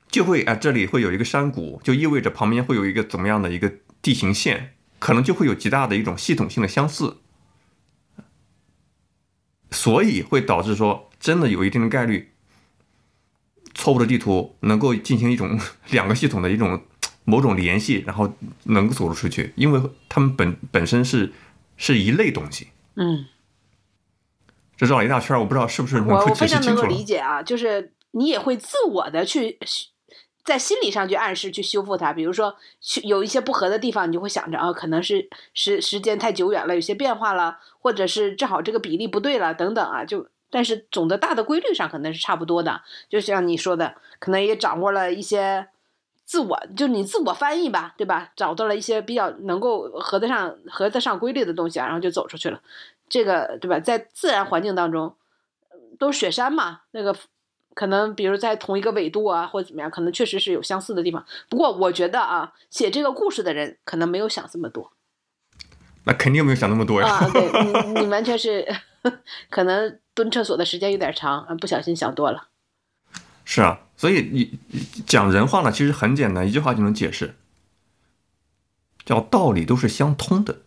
就会啊？这里会有一个山谷，就意味着旁边会有一个怎么样的一个地形线，可能就会有极大的一种系统性的相似，所以会导致说，真的有一定的概率，错误的地图能够进行一种 两个系统的一种。某种联系，然后能够走得出去，因为他们本本身是是一类东西。嗯，这绕了一大圈，我不知道是不是能我非常能够。理解啊，就是你也会自我的去 在心理上去暗示去修复它，比如说去有一些不合的地方，你就会想着啊，可能是时时间太久远了，有些变化了，或者是正好这个比例不对了等等啊，就但是总的大的规律上可能是差不多的，就像你说的，可能也掌握了一些。自我就你自我翻译吧，对吧？找到了一些比较能够合得上、合得上规律的东西啊，然后就走出去了。这个对吧？在自然环境当中，都是雪山嘛，那个可能比如在同一个纬度啊，或者怎么样，可能确实是有相似的地方。不过我觉得啊，写这个故事的人可能没有想这么多那肯定没有想那么多呀。啊。对你，你完全是 可能蹲厕所的时间有点长，啊不小心想多了。是啊，所以你你讲人话呢，其实很简单，一句话就能解释，叫道理都是相通的。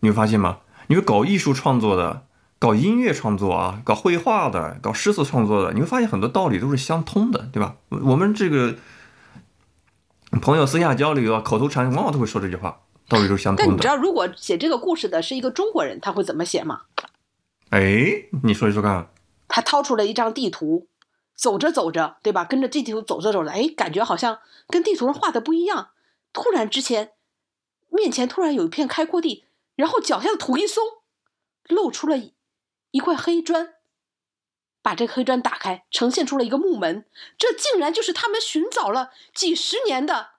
你会发现吗？你会搞艺术创作的，搞音乐创作啊，搞绘画的，搞诗词创作的，你会发现很多道理都是相通的，对吧？我们这个朋友私下交流啊，口头禅往往都会说这句话，道理都是相通的。但你知道，如果写这个故事的是一个中国人，他会怎么写吗？哎，你说一说看。他掏出了一张地图，走着走着，对吧？跟着地图走着走着，哎，感觉好像跟地图上画的不一样。突然之前，面前突然有一片开阔地，然后脚下的土一松，露出了一一块黑砖。把这个黑砖打开，呈现出了一个木门，这竟然就是他们寻找了几十年的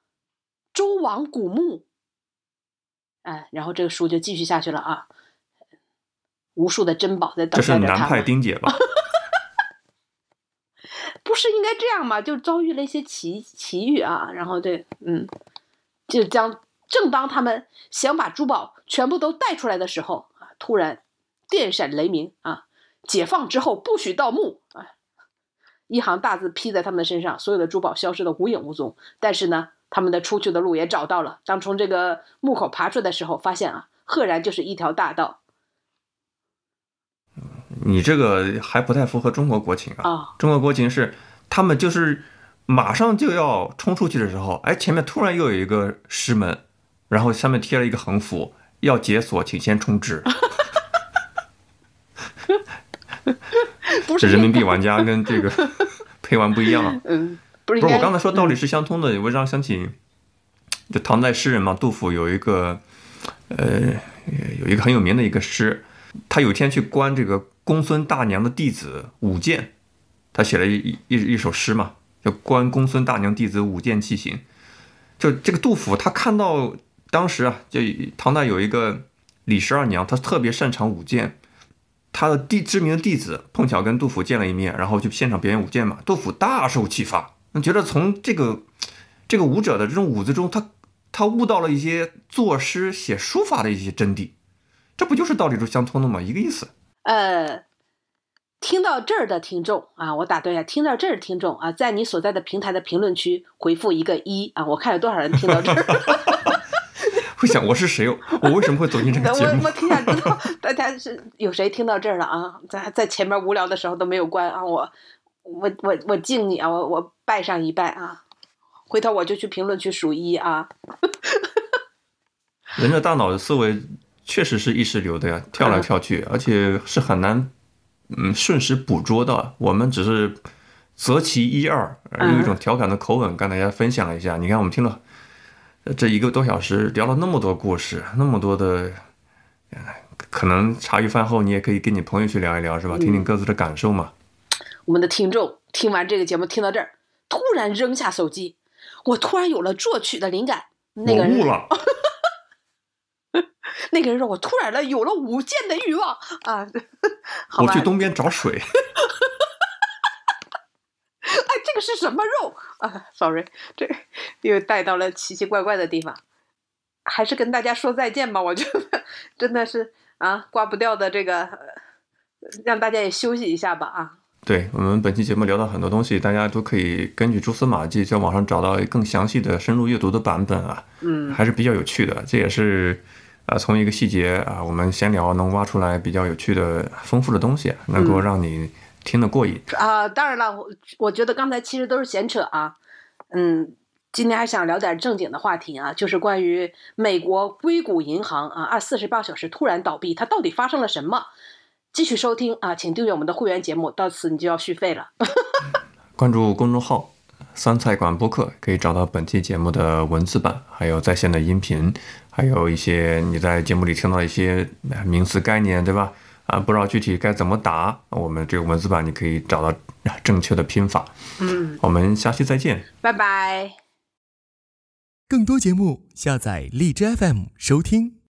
周王古墓。哎，然后这个书就继续下去了啊，无数的珍宝在等着他这是南派。丁姐吧？不是应该这样吗？就遭遇了一些奇奇遇啊，然后对，嗯，就将正当他们想把珠宝全部都带出来的时候啊，突然电闪雷鸣啊！解放之后不许盗墓啊！一行大字批在他们的身上，所有的珠宝消失的无影无踪。但是呢，他们的出去的路也找到了。当从这个墓口爬出来的时候，发现啊，赫然就是一条大道你这个还不太符合中国国情啊。啊！中国国情是他们就是马上就要冲出去的时候，哎，前面突然又有一个石门，然后上面贴了一个横幅，要解锁，请先充值。不是这人民币 玩家跟这个 陪玩不一样啊。嗯，不是我刚才说道理是相通的，我让想起，就唐代诗人嘛，杜甫有一个，呃，有一个很有名的一个诗，他有一天去观这个公孙大娘的弟子舞剑，他写了一一一首诗嘛，叫《观公孙大娘弟子舞剑器行》。就这个杜甫，他看到当时啊，就唐代有一个李十二娘，她特别擅长舞剑，他的弟知名的弟子碰巧跟杜甫见了一面，然后就现场表演舞剑嘛。杜甫大受启发，觉得从这个这个舞者的这种舞姿中，他他悟到了一些作诗写书法的一些真谛，这不就是道理是相通的吗？一个意思。呃，听到这儿的听众啊，我打断一下，听到这儿的听众啊，在你所在的平台的评论区回复一个一啊，我看有多少人听到这儿。会想我是谁？我为什么会走进这个 节目我我？挺想知道大家是有谁听到这儿了啊？在在前面无聊的时候都没有关啊，我我我我敬你啊，我我拜上一拜啊，回头我就去评论区数一啊。人的大脑的思维确实是意识流的呀，跳来跳去，而且是很难嗯瞬时捕捉到。我们只是择其一二，呃用一种调侃的口吻跟大家分享了一下。你看，我们听了呃这一个多小时，聊了那么多故事，那么多的，呃可能茶余饭后你也可以跟你朋友去聊一聊，是吧？听听各自的感受嘛。我们的听众听完这个节目，听到这儿，突然扔下手机，我突然有了作曲的灵感。那个人我悟了，那个人说：“我突然了有了舞剑的欲望啊！”，我去东边找水。哎，这个是什么肉啊？Sorry，这又带到了奇奇怪怪的地方。还是跟大家说再见吧，我觉得真的是啊，挂不掉的这个，呃让大家也休息一下吧啊。对我们本期节目聊到很多东西，大家都可以根据蛛丝马迹在网上找到更详细的深入阅读的版本啊，嗯，还是比较有趣的。这也是啊、呃从一个细节啊，我们闲聊能挖出来比较有趣的、丰富的东西，能够让你听得过瘾。啊，当然了，我我觉得刚才其实都是闲扯啊。嗯，今天还想聊点正经的话题啊，就是关于美国硅谷银行啊，二四十八小时突然倒闭，它到底发生了什么？继续收听啊，请订阅我们的会员节目，到此你就要续费了。关注公众号“酸菜馆播客”，可以找到本期节目的文字版，还有在线的音频，还有一些你在节目里听到一些呃名词概念，对吧？啊，不知道具体该怎么打，我们这个文字版你可以找到正确的拼法。嗯，我们下期再见。拜拜。更多节目下载荔枝 FM 收听。